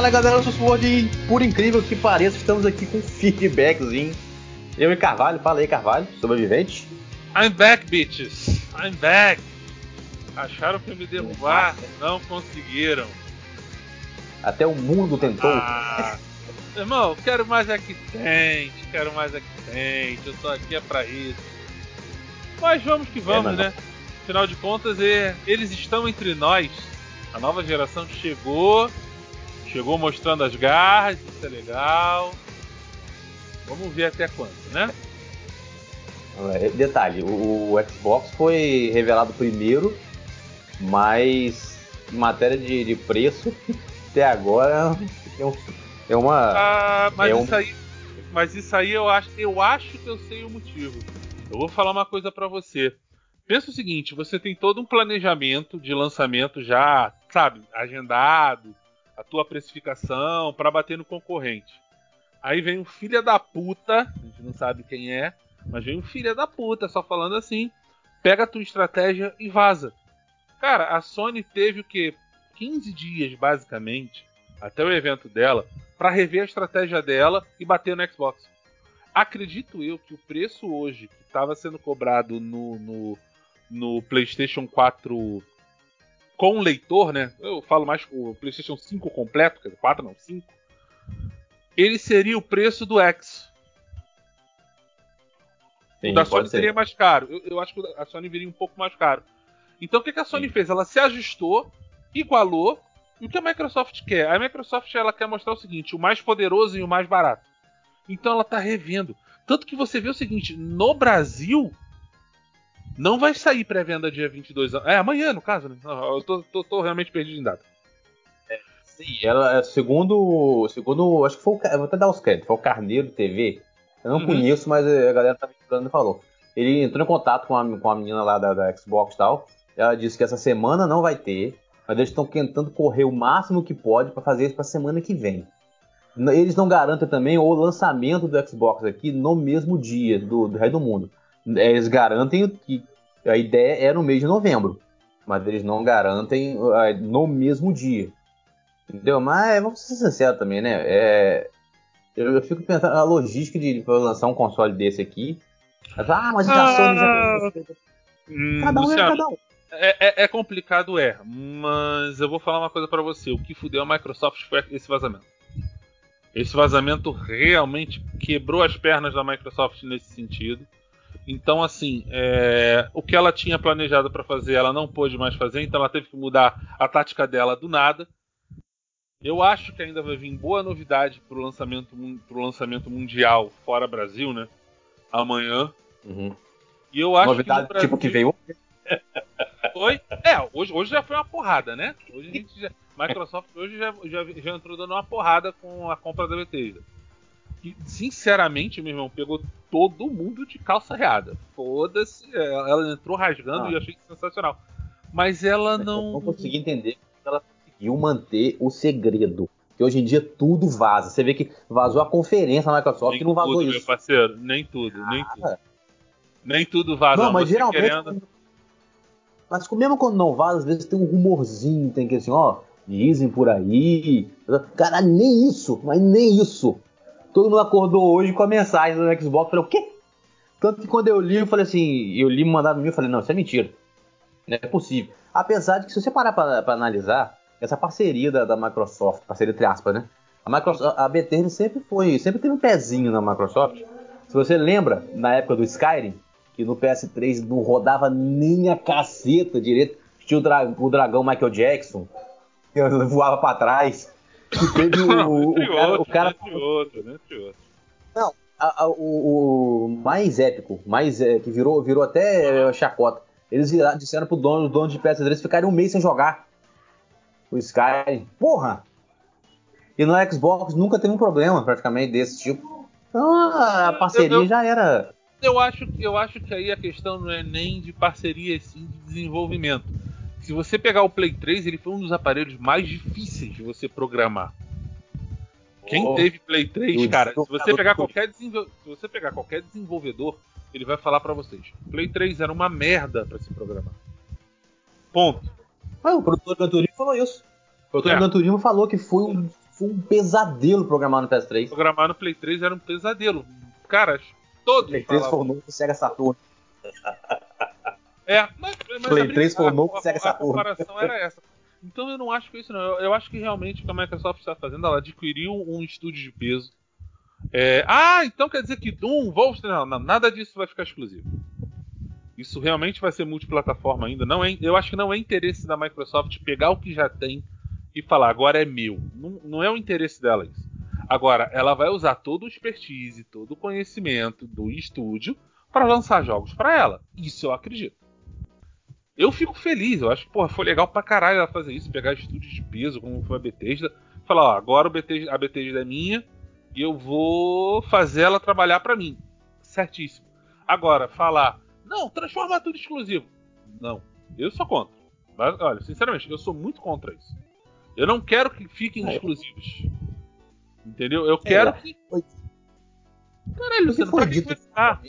Fala galera, eu sou o Sword e por incrível que pareça, estamos aqui com feedbackzinho. Eu e Carvalho, fala aí Carvalho, sobrevivente. I'm back, bitches. I'm back. Acharam que me derrubar, não conseguiram. Até o mundo tentou. Ah, irmão, quero mais é que tente, quero mais é que tente. Eu tô aqui é pra isso. Mas vamos que vamos, É, né? Afinal de contas, é, eles estão entre nós. A nova geração chegou, chegou mostrando as garras, isso é legal. Vamos ver até quando, né? É, Detalhe, o, o Xbox foi revelado primeiro, mas em matéria de, de preço, até agora é, um- é uma. Ah, mas é um- isso aí, mas isso aí eu acho, eu acho que eu sei o motivo. Eu vou falar uma coisa pra você. Pensa o seguinte, você tem todo um planejamento de lançamento já, sabe, agendado, a tua precificação pra bater no concorrente. Aí vem um filho da puta, a gente não sabe quem é, mas vem um filho da puta, só falando assim, pega a tua estratégia e vaza. Cara, a Sony teve o quê? 15 dias, basicamente, até o evento dela, para rever a estratégia dela e bater no Xbox. Acredito eu que o preço hoje que estava sendo cobrado no, no, no PlayStation 4 com leitor, né? Eu falo mais com o PlayStation 5 completo, quer dizer, 4 não, 5. Ele seria o preço do X. Sim, o da Sony ser. seria mais caro. Eu, eu acho que a Sony viria um pouco mais caro. Então o que, que a Sony Sim. fez? Ela se ajustou, igualou. E o que a Microsoft quer? A Microsoft ela quer mostrar o seguinte: o mais poderoso e o mais barato. Então ela está revendo. Tanto que você vê o seguinte: no Brasil, não vai sair pré-venda dia 22. É amanhã, no caso, né? Eu tô, tô- tô realmente perdido em data. Sim, ela, segundo, segundo, acho que foi o, vou até dar os créditos, foi o Carneiro TV. Eu não Uhum. conheço, mas a galera tá me falando e falou. Ele entrou em contato com a, com a menina lá da, da Xbox e tal. Ela disse que essa semana não vai ter, mas eles estão tentando correr o máximo que pode para fazer isso para semana que vem. Eles não garantem também o lançamento do Xbox aqui no mesmo dia do, do resto do mundo. Eles garantem que a ideia é no mês de novembro, mas eles não garantem ah, no mesmo dia. Entendeu? Mas vamos ser sinceros também, né? É, eu, eu fico pensando a logística de lançar um console desse aqui. Ah, mas a Sony já. Hum, Cada um é cada um. É, é- é complicado, é. Mas eu vou falar uma coisa pra você. O que fudeu a Microsoft foi esse vazamento. Esse vazamento realmente quebrou as pernas da Microsoft nesse sentido. Então, assim, é, o que ela tinha planejado pra fazer, ela não pôde mais fazer, então ela teve que mudar a tática dela do nada. Eu acho que ainda vai vir boa novidade pro lançamento, pro lançamento mundial fora Brasil, né? Amanhã. Uhum. E eu acho Novidade que no tipo que Brasil- veio. Oi? É, hoje, hoje já foi uma porrada, né? Hoje a gente já, Microsoft hoje já, já, já entrou dando uma porrada com a compra da Bethesda. E, sinceramente, meu irmão, pegou todo mundo de calça reada. Foda-se, é, ela entrou rasgando Ah. e eu achei sensacional. Mas ela Eu não. não consegui entender ela conseguiu manter o segredo. Que hoje em dia tudo vaza. Você vê que vazou a conferência da Microsoft Nem e não vazou tudo, meu isso. parceiro. Nem tudo, nem tudo. Ah, Nem tudo vaza. não, mas Você geralmente. querendo- Mas mesmo quando não vaza, às vezes tem um rumorzinho, tem que assim, ó, dizem por aí. Cara, nem isso, mas nem isso. Todo mundo acordou hoje com a mensagem do Xbox. Falei, o quê? Tanto que quando eu li, eu falei assim, eu li, mandaram mim, eu falei, não, isso é mentira. Não é possível. Apesar de que, se você parar pra analisar, essa parceria da, da Microsoft, parceria entre aspas, né? A, Microsoft, a Bethesda sempre foi, sempre teve um pezinho na Microsoft. Se você lembra, na época do Skyrim, que no PS3 não rodava nem a caceta direito, tinha o, dra- o dragão Michael Jackson, que voava pra trás. E teve o, o, cara, o cara entre outros, entre outros. a- a- o, o mais épico, mais é, que virou, virou até é, chacota. Eles viraram, disseram pro dono, os donos de PS3 ficarem um mês sem jogar o Skyrim. Porra! E no Xbox nunca teve um problema, praticamente, desse tipo. Então a parceria Eu- eu- já era. Eu acho, eu acho que aí a questão não é nem de parceria, e sim de desenvolvimento. Se você pegar o Play 3, ele foi um dos aparelhos mais difíceis de você programar. Quem Oh. teve Play 3, E o cara, se você pegar qualquer desenvol- se você pegar qualquer desenvolvedor, ele vai falar pra vocês. Play 3 era uma merda pra se programar. Ponto. Ah, o produtor do Gran Turismo falou isso. O produtor É. do Gran Turismo falou que foi um foi um pesadelo programar no PS3. Programar no Play 3 era um pesadelo. Cara, todos. Play 3 foi o novo Sega Saturn. É, mas, mas Play 3 foi novo a, a. A comparação era essa. Então eu não acho que isso não. Eu, eu acho que realmente o que a Microsoft está fazendo, ela adquiriu um estúdio de peso. É, ah, então quer dizer que Doom, Wolfenstein, não, nada disso vai ficar exclusivo. Isso realmente vai ser multiplataforma ainda. Não é, eu acho que não é interesse da Microsoft pegar o que já tem e falar agora é meu. Não, não é o interesse dela isso. Agora, ela vai usar todo o expertise, todo o conhecimento do estúdio para lançar jogos para ela. Isso eu acredito. Eu fico feliz, eu acho que porra, foi legal pra caralho ela fazer isso, pegar estúdios de peso, como foi a Bethesda, falar, ó, agora o Bethesda, a Bethesda é minha e eu vou fazer ela trabalhar para mim. Certíssimo. Agora, falar, não, transforma tudo exclusivo. Não, eu sou contra. Mas, olha, sinceramente, eu sou muito contra isso. Eu não quero que fiquem É. exclusivos. Entendeu? Eu quero É, que. foi- Caralho, O que Luciano, foi pra que dito? começar?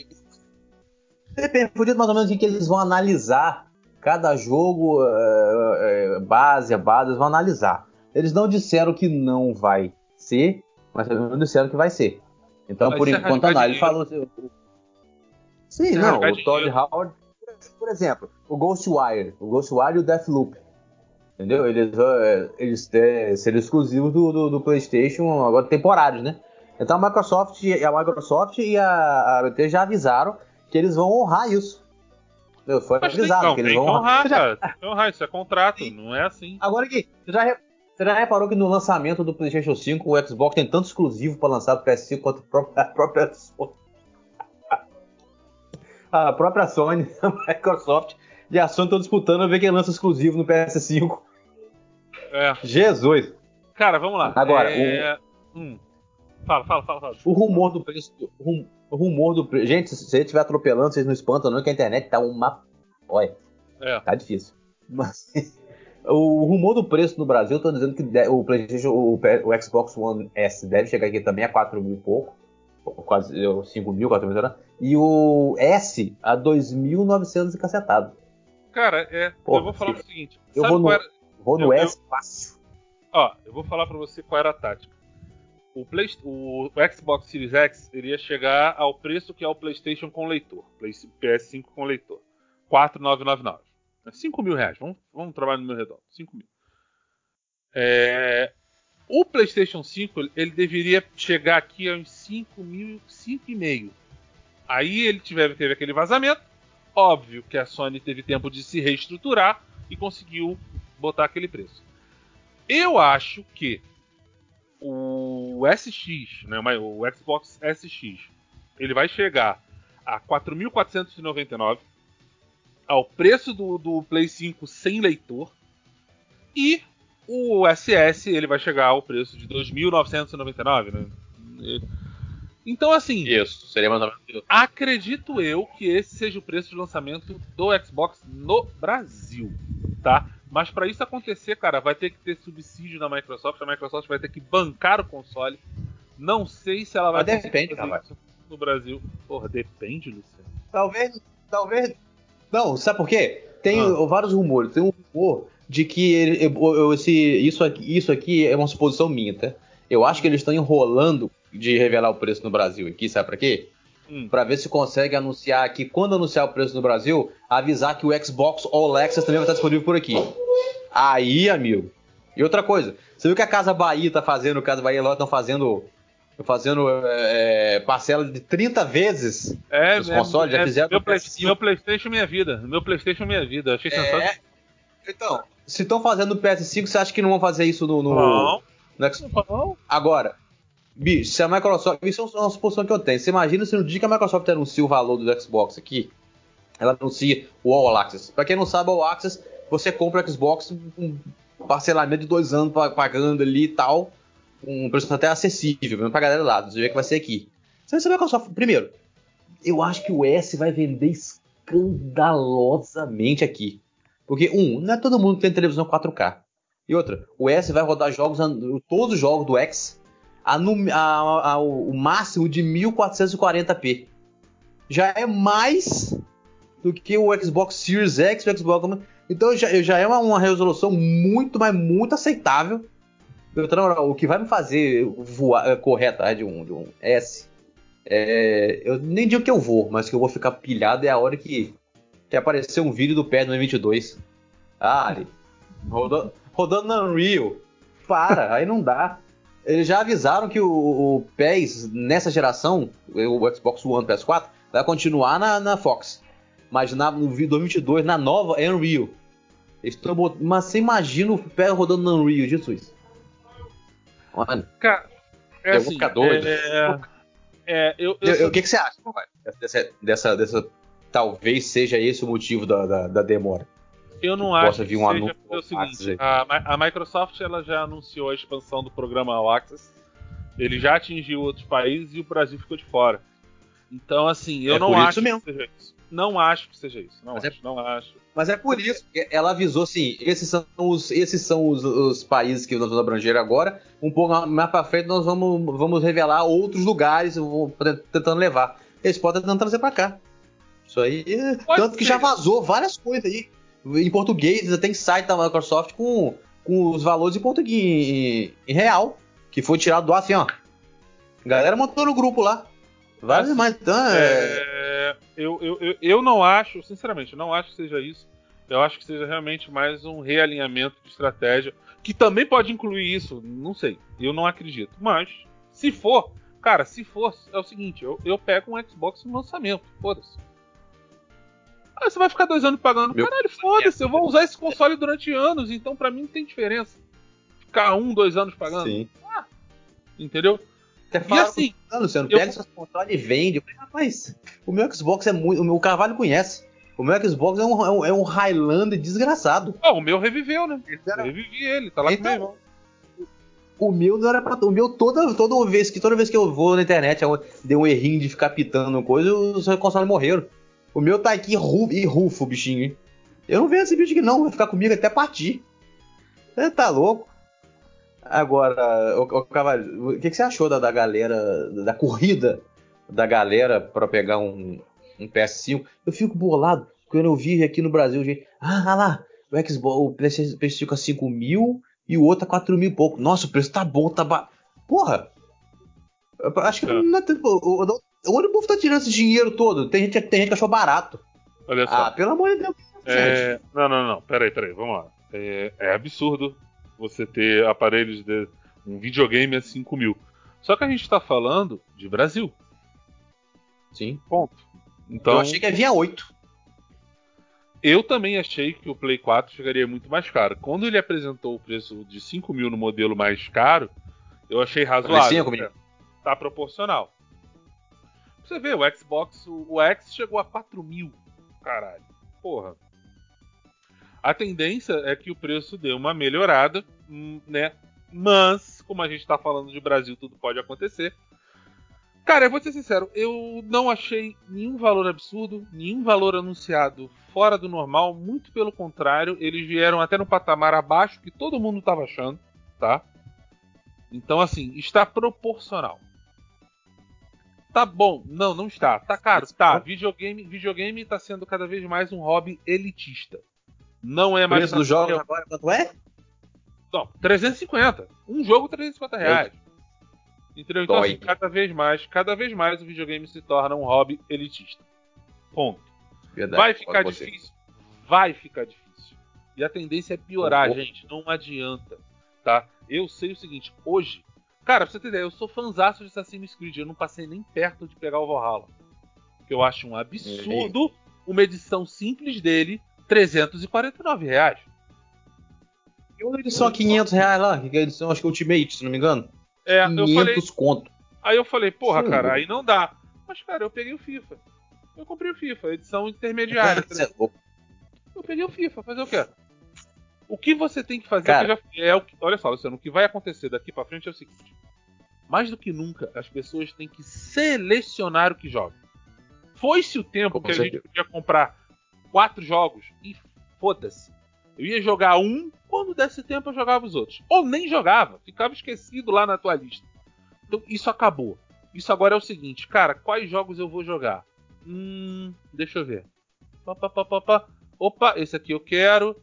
Foi dito mais ou menos assim que eles vão analisar cada jogo, é, é, base a base, eles vão analisar. Eles não disseram que não vai ser, mas não disseram que vai ser. Então, Mas por é enquanto, rasgar não. Ele falou. assim, Sim, Isso é não. O Todd. Howard, por exemplo, o Ghostwire, o Ghostwire e o Deathloop. Entendeu? Eles, é, eles é, seriam exclusivos do, do, do PlayStation, agora temporários, né? Então a Microsoft, a Microsoft e a, a BT já avisaram que eles vão honrar isso. Entendeu? Foi Mas avisado não, que eles que vão honrar. honrar, já- que honrar, isso é contrato, não é assim. Agora aqui, você já, re- você já reparou que no lançamento do PlayStation 5 o Xbox tem tanto exclusivo para lançar pro PS5 quanto a própria, a própria Sony. A própria Sony, a Microsoft e a Sony estão disputando a ver quem lança exclusivo no PS5. É. Jesus! Cara, vamos lá. Agora, é... hum. Fala, fala, fala, fala. O rumor do preço. O rum- o rumor do preço. Gente, se você estiver atropelando, vocês não espantam, não, que a internet tá uma. Olha, É. tá difícil. Mas. O rumor do preço no Brasil, tô dizendo que o PlayStation, o, o Xbox One S deve chegar aqui também a 4 mil e pouco. ou Quase eu, 5 mil, 4 mil, sei lá. E o S a 2.900 e cacetado. Cara, é. Pô, eu vou falar o seguinte. eu vou no- era... Vou no Eu- eu- S fácil. Ó, eu vou falar pra você qual era a tática. O, Play... o Xbox Series X iria chegar ao preço que é o PlayStation com leitor. Play- PS5 com leitor. 4,999. 5 mil reais. Vamos, vamos trabalhar no meu redondo. 5 mil. É, O PlayStation 5 ele deveria chegar aqui a uns 5 mil, 5,5. Aí ele tiver, teve aquele vazamento. Óbvio que a Sony teve tempo de se reestruturar e conseguiu botar aquele preço. Eu acho que o SX, né, o Xbox SX, ele vai chegar a 4.499 ao preço do, do Play 5 sem leitor e o SS ele vai chegar ao preço de 2.999, né? Então assim, Isso, seria mais ou menos acredito eu que esse seja o preço de lançamento do Xbox no Brasil, tá? Mas para isso acontecer, cara, vai ter que ter subsídio da Microsoft. A Microsoft vai ter que bancar o console. Não sei se ela vai Mas depende, fazer rapaz. isso no Brasil. Porra, depende, Luciano. Talvez, talvez. Não, sabe por quê? Tem Ah. vários rumores. Tem um rumor de que ele- esse, isso, aqui, isso aqui é uma suposição minha, tá? Eu acho que eles estão enrolando de revelar o preço no Brasil aqui, sabe pra quê? Hum. Pra ver se consegue anunciar aqui, quando anunciar o preço no Brasil, avisar que o Xbox All Access também vai estar disponível por aqui. Aí, amigo. E outra coisa, você viu que a Casa Bahia tá fazendo, o Casa Bahia lá estão fazendo, fazendo é, parcela de 30 vezes É, Os consoles já fizeram meu, Play- PS5. meu PlayStation minha vida. Meu PlayStation minha vida. Achei sensacional. É. Então, se estão fazendo no PS5, você acha que não vão fazer isso no, no, Não, no X- não. Agora, bicho, se a Microsoft. Isso é uma suposição que eu tenho. Você imagina se no dia que a Microsoft anuncia o valor do Xbox aqui, ela anuncia o All Access. Pra quem não sabe, o All Access, você compra o Xbox com parcelamento de dois anos pa- pagando ali e tal. Um preço até acessível, mesmo pra galera lá, do jeito que vai ser aqui. Você vai saber a Microsoft. Primeiro, eu acho que o S vai vender escandalosamente aqui. Porque, um, não é todo mundo que tem televisão 4K. E outra, o S vai rodar jogos, todos os jogos do X, a, a- a- o máximo de 1440p. Já é mais do que o Xbox Series X o Xbox. Então já, já é uma, uma resolução muito, mas muito aceitável o que vai me fazer voar, correr atrás de um, de um S, é, eu nem digo que eu vou, mas que eu vou ficar pilhado é a hora que, que aparecer um vídeo do PES no 22. Ah, rodando, rodando no Unreal. Para, aí não dá. Eles já avisaram que o, o PES, nessa geração, o Xbox One PS4, vai continuar na, na Fox. Mas na, no 2022, na nova, é Unreal. Estão botando, mas você imagina o PES rodando no Unreal, Jesus. Mano. Cara, é eu assim, vou ficar doido. É, é, eu, eu, eu, o que, que, você acha, dessa, dessa, dessa, Talvez seja esse o motivo da, da, da demora. Eu não acho que um seja o seguinte, a, a, Microsoft ela já anunciou a expansão do programa All Access. Ele já atingiu outros países e o Brasil ficou de fora. Então, assim, eu é não acho que seja isso. Não acho que seja isso. Não Mas é acho, é... não acho. Mas é por isso que ela avisou assim: esses são os, esses são os, os países que nós vamos abranger agora. Um pouco mais para frente nós vamos, vamos revelar outros lugares, tentando levar. Eles podem tentar trazer para cá. Isso aí. Pode tanto ser. que já vazou várias coisas aí em português, ainda tem site da Microsoft com, com os valores em português em, em real, que foi tirado do ar assim, ó. A galera montou no grupo lá. Vários assim, mais. Então, é... É, eu, eu, eu, eu não acho, sinceramente, não acho que seja isso. Eu acho que seja realmente mais um realinhamento de estratégia. Que também pode incluir isso, não sei. Eu não acredito. Mas, se for, cara, se for, é o seguinte: eu, eu pego um Xbox no lançamento. Foda-se. Ah, você vai ficar dois anos pagando. Meu... Caralho, foda-se, eu vou usar esse console durante anos, então para mim não tem diferença. Ficar um, dois anos pagando. Sim. Ah, entendeu? Até e assim, você não pega eu... seus consoles e vende. Eu falei, rapaz, o meu Xbox é muito. O meu Carvalho conhece. O meu Xbox é um, é um, é um Highlander desgraçado. Ah, o meu reviveu, né? Era... Eu revivi ele, tá lá então, comigo. O meu não era pra. O meu, toda, toda, vez que, toda vez que eu vou na internet, deu um errinho de ficar pitando coisa, os consoles morreram. O meu tá aqui rufo, e rufo, bichinho, hein? Eu não vejo esse bicho aqui não, vai ficar comigo até partir. Você tá louco? Agora, o, o Cavalho, o que, que, você achou da, da galera, da corrida da galera para pegar um, um PS5? Eu fico bolado, quando eu vi aqui no Brasil, gente, ah, ah lá, o Xbox, o PlayStation, PlayStation 5 mil e o outro a 4 mil e pouco. Nossa, o preço tá bom, tá ba... Porra! Eu acho que é. não é. Onde o povo tá tirando esse dinheiro todo? Tem gente, tem gente que achou barato. Olha só. Ah, pelo amor de Deus. É... Não, não, não. Peraí, peraí. Vamos lá. É, é absurdo você ter aparelhos de um videogame a 5 mil. Só que a gente tá falando de Brasil. Sim. Ponto. Então, eu achei que havia 8. Eu também achei que o Play 4 chegaria muito mais caro. Quando ele apresentou o preço de 5 mil no modelo mais caro, eu achei razoável. 5 Tá proporcional. Você vê, o Xbox, o X chegou a 4 mil. Caralho. Porra. A tendência é que o preço dê uma melhorada, hum, né? Mas, como a gente tá falando de Brasil, tudo pode acontecer. Cara, eu vou ser sincero, eu não achei nenhum valor absurdo, nenhum valor anunciado fora do normal, muito pelo contrário, eles vieram até no patamar abaixo que todo mundo estava achando, tá? Então, assim, está proporcional. Tá bom. Não, não está. Tá caro. Tá. Videogame, videogame tá sendo cada vez mais um hobby elitista. Não é mais. O preço dos jogos agora quanto é? Não, 350. Um jogo 350 reais. Entendeu? Então, assim, cada vez mais, cada vez mais o videogame se torna um hobby elitista. Ponto. Verdade, vai ficar difícil? Vai ficar difícil. E a tendência é piorar, gente. Não adianta. Tá? Eu sei o seguinte, hoje Cara, pra você ter ideia, eu sou fãzaço de Assassin's Creed. Eu não passei nem perto de pegar o Valhalla. Que eu acho um absurdo uma edição simples dele, 349 reais. E uma edição a 500 reais lá, que é a edição, acho que é Ultimate, se não me engano. É, 500 eu falei, conto. Aí eu falei, porra, Sim, cara, aí não dá. Mas, cara, eu peguei o FIFA. Eu comprei o FIFA, edição intermediária. eu peguei o FIFA, fazer o quê? O que você tem que fazer Cara, já, é o que, olha só, Luciano, o que vai acontecer daqui para frente é o seguinte: mais do que nunca, as pessoas têm que selecionar o que jogam. Foi-se o tempo que a gente podia comprar quatro jogos e foda-se. Eu ia jogar um, quando desse tempo eu jogava os outros. Ou nem jogava, ficava esquecido lá na tua lista. Então isso acabou. Isso agora é o seguinte, cara, quais jogos eu vou jogar? Hum, deixa eu ver. Opa, esse aqui eu quero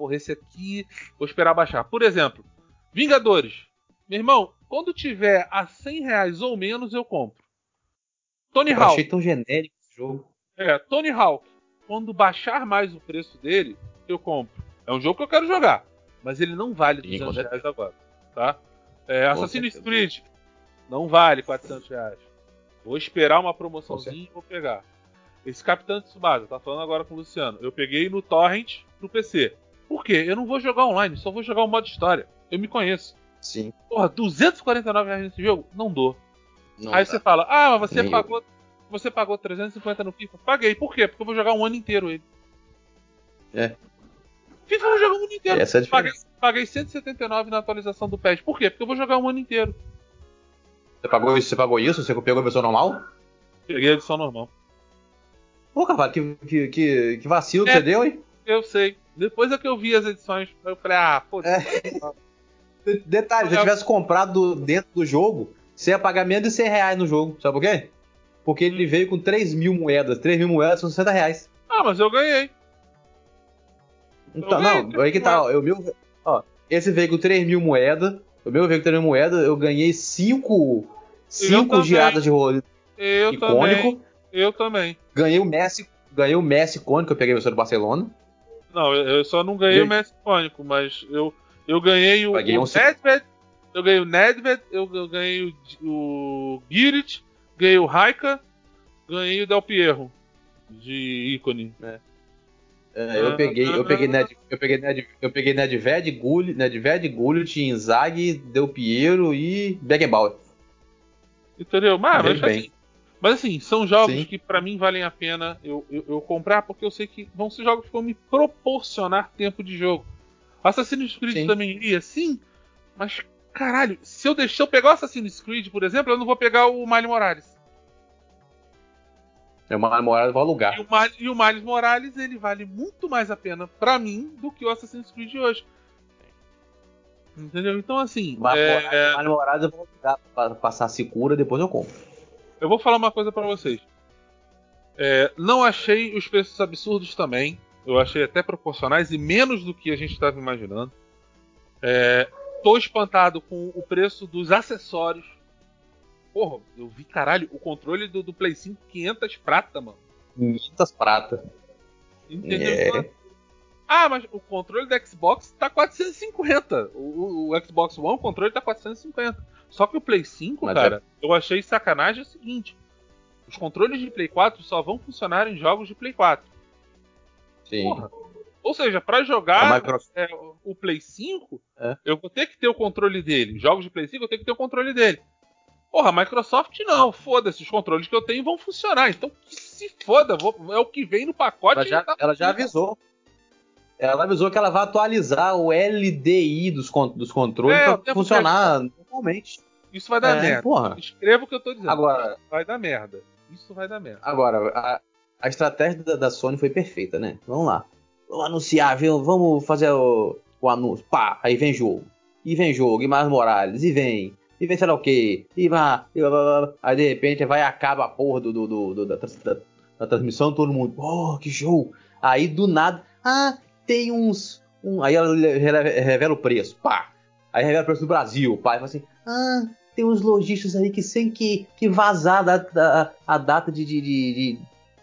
porra, esse aqui, vou esperar baixar. Por exemplo, Vingadores. Meu irmão, quando tiver a 100 reais ou menos, eu compro. Tony Eu Hawk. achei tão genérico esse jogo. É, Tony Hawk. Quando baixar mais o preço dele, eu compro. É um jogo que eu quero jogar. Mas ele não vale Sim, com 200 certeza. reais agora. Tá? É, Assassin's. Creed. Não vale 400 reais. Vou esperar uma promoçãozinha e vou pegar. Esse Capitão Tsubasa, tá falando agora com o Luciano. Eu peguei no Torrent pro PC. Por quê? Eu não vou jogar online, só vou jogar o modo história. Eu me conheço. Sim. Porra, 249 reais nesse jogo? Não dou. Não Aí dá. você fala, ah, mas você Nem pagou. Você pagou 350 no FIFA? Paguei. Por quê? Porque eu vou jogar um ano inteiro ele. É. FIFA eu vou jogar um ano inteiro. Essa é a paguei, diferença. paguei 179 na atualização do PES. Por quê? Porque eu vou jogar um ano inteiro. Você pagou isso? Você pagou isso? Você pegou a versão normal? Peguei a edição normal. Pô, Carvalho, que, que, que, que vacilo que É. você deu, hein? Eu sei. Depois é que eu vi as edições, eu falei, ah, pô, É. De- Detalhe, se eu tivesse comprado dentro do jogo, você ia pagar menos de 100 reais no jogo. Sabe por quê? Porque ele veio com 3 mil moedas. 3 mil moedas são 60 reais. ah, mas eu ganhei. Então, Eu ganhei não, aí que tá. Ó, o meu, ó, esse veio com 3 mil moedas. O meu veio com 3 mil moedas. Eu ganhei 5 cinco giradas de rolê Eu icônico. também. Eu também. Ganhei o Messi. Ganhei o Messi icônico, eu peguei versão do Barcelona. Não, eu, só não ganhei E- o Messi icônico, mas eu, eu ganhei o, Paguei o um Nedved, eu ganhei o Nedved, eu, eu ganhei o, o Girit, ganhei o Raika, ganhei o Del Pierro de ícone. É, eu peguei, eu peguei Ned, eu peguei Ned, eu peguei Nedved, Gullit, Nedved, Gullit, Inzaghi, Del Piero e Beckenbauer. Entendeu? Mas, mas, bem. Mas assim, são jogos Sim. que pra mim valem a pena eu, eu, eu comprar, porque eu sei que vão ser jogos que vão me proporcionar tempo de jogo. Assassin's Creed Sim. também iria, sim, mas caralho, se eu deixar eu pegar o Assassin's Creed, por exemplo, eu não vou pegar o Miles Morales. É uma namorada vou alugar. E o, Miles, e o Miles Morales ele vale muito mais a pena pra mim do que o Assassin's Creed de hoje. Entendeu? Então assim, Mas é, uma namorada eu vou alugar pra passar segura, depois eu compro. Eu vou falar uma coisa pra vocês. É, não achei os preços absurdos também. Eu achei até proporcionais e menos do que a gente estava imaginando. É, tô espantado com o preço dos acessórios. Porra, eu vi, caralho, o controle do, do Play 5 500 prata, mano. 500 prata. Entendeu? É. Ah, mas o controle do Xbox tá 450. O, o- o Xbox One, o controle tá 450. Só que o Play 5, Mas cara, eu achei sacanagem é o seguinte: os controles de Play 4 só vão funcionar em jogos de Play 4. Sim. Porra. Ou seja, pra A jogar Microsoft- é, o Play 5, É. eu vou ter que ter o controle dele. Jogos de Play 5, eu tenho que ter o controle dele. Porra, a Microsoft não, foda-se, os controles que eu tenho vão funcionar. Então que se foda, vou- é o que vem no pacote. ela, já, tá ela já avisou. Ela avisou que ela vai atualizar o LDI dos, con- dos controles É, pra funcionar normalmente. Isso vai dar É, merda. porra. Escreva o que eu tô dizendo. Agora, Vai dar merda. Isso vai dar merda. agora a, a estratégia da, da Sony foi perfeita, né? Vamos lá. Vamos anunciar, viu? Vamos fazer o, o anúncio. Pá, aí vem jogo. E vem jogo, e mais Morales, e vem. E vem sei lá o quê. E vai. E blá, blá, blá, blá. Aí de repente vai e acaba a porra do, do, do- do- da, da- da transmissão, todo mundo. Oh, que show! Aí do nada. Ah, tem uns. Um, aí ela revela, o preço. Pá! Aí revela o preço do Brasil. Pá, e fala assim. Ah, tem uns lojistas aí que sem que, que vazar a data, a, a data de, de, de,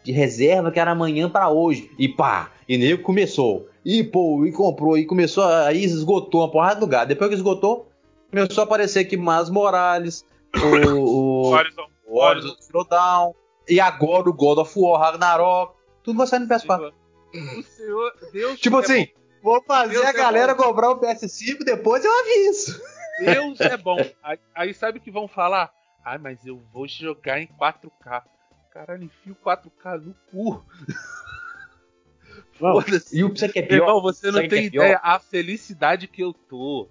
de- reserva que era amanhã pra hoje. E pá! E nego começou. E pô, e comprou. E começou. Aí esgotou uma porrada de lugar. Depois que esgotou, começou a aparecer aqui Mas Morales, o, o, Horizon, o Horizon Zero. E agora o God of War Ragnarok. Tudo vai sair no PS4. O senhor, Deus Tipo é assim, vou fazer Deus a é galera bom. comprar o PS5, depois eu aviso. bom, Deus é bom. Aí, aí sabe o que vão falar? Ah, mas eu vou jogar em 4K. Caralho, enfio 4K no cu. Foda-se. E o que Meu pior? Irmão, você não tem é ideia a felicidade que eu tô.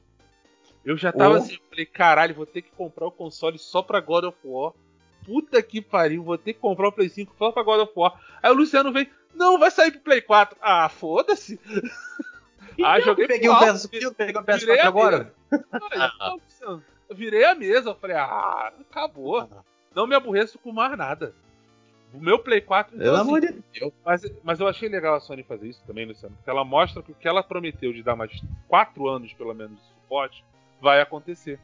Eu já tava Oh. assim, falei, caralho, vou ter que comprar o console só pra God of War. Puta que pariu, vou ter que comprar o Play 5 só pra God of War. Aí o Luciano vem, não, vai sair pro Play 4. Ah, foda-se. ah, joguei Eu peguei pro um PS, eu peguei um virei PS4 a agora. Aí, Luciano, eu virei a mesa, eu falei, ah, acabou. Não me aborreço com mais nada. O meu Play 4, então, Pelo assim, amor de Deus. mas, mas eu achei legal a Sony fazer isso também, Luciano. Porque ela mostra que o que ela prometeu de dar mais 4 anos, pelo menos, de suporte, vai acontecer.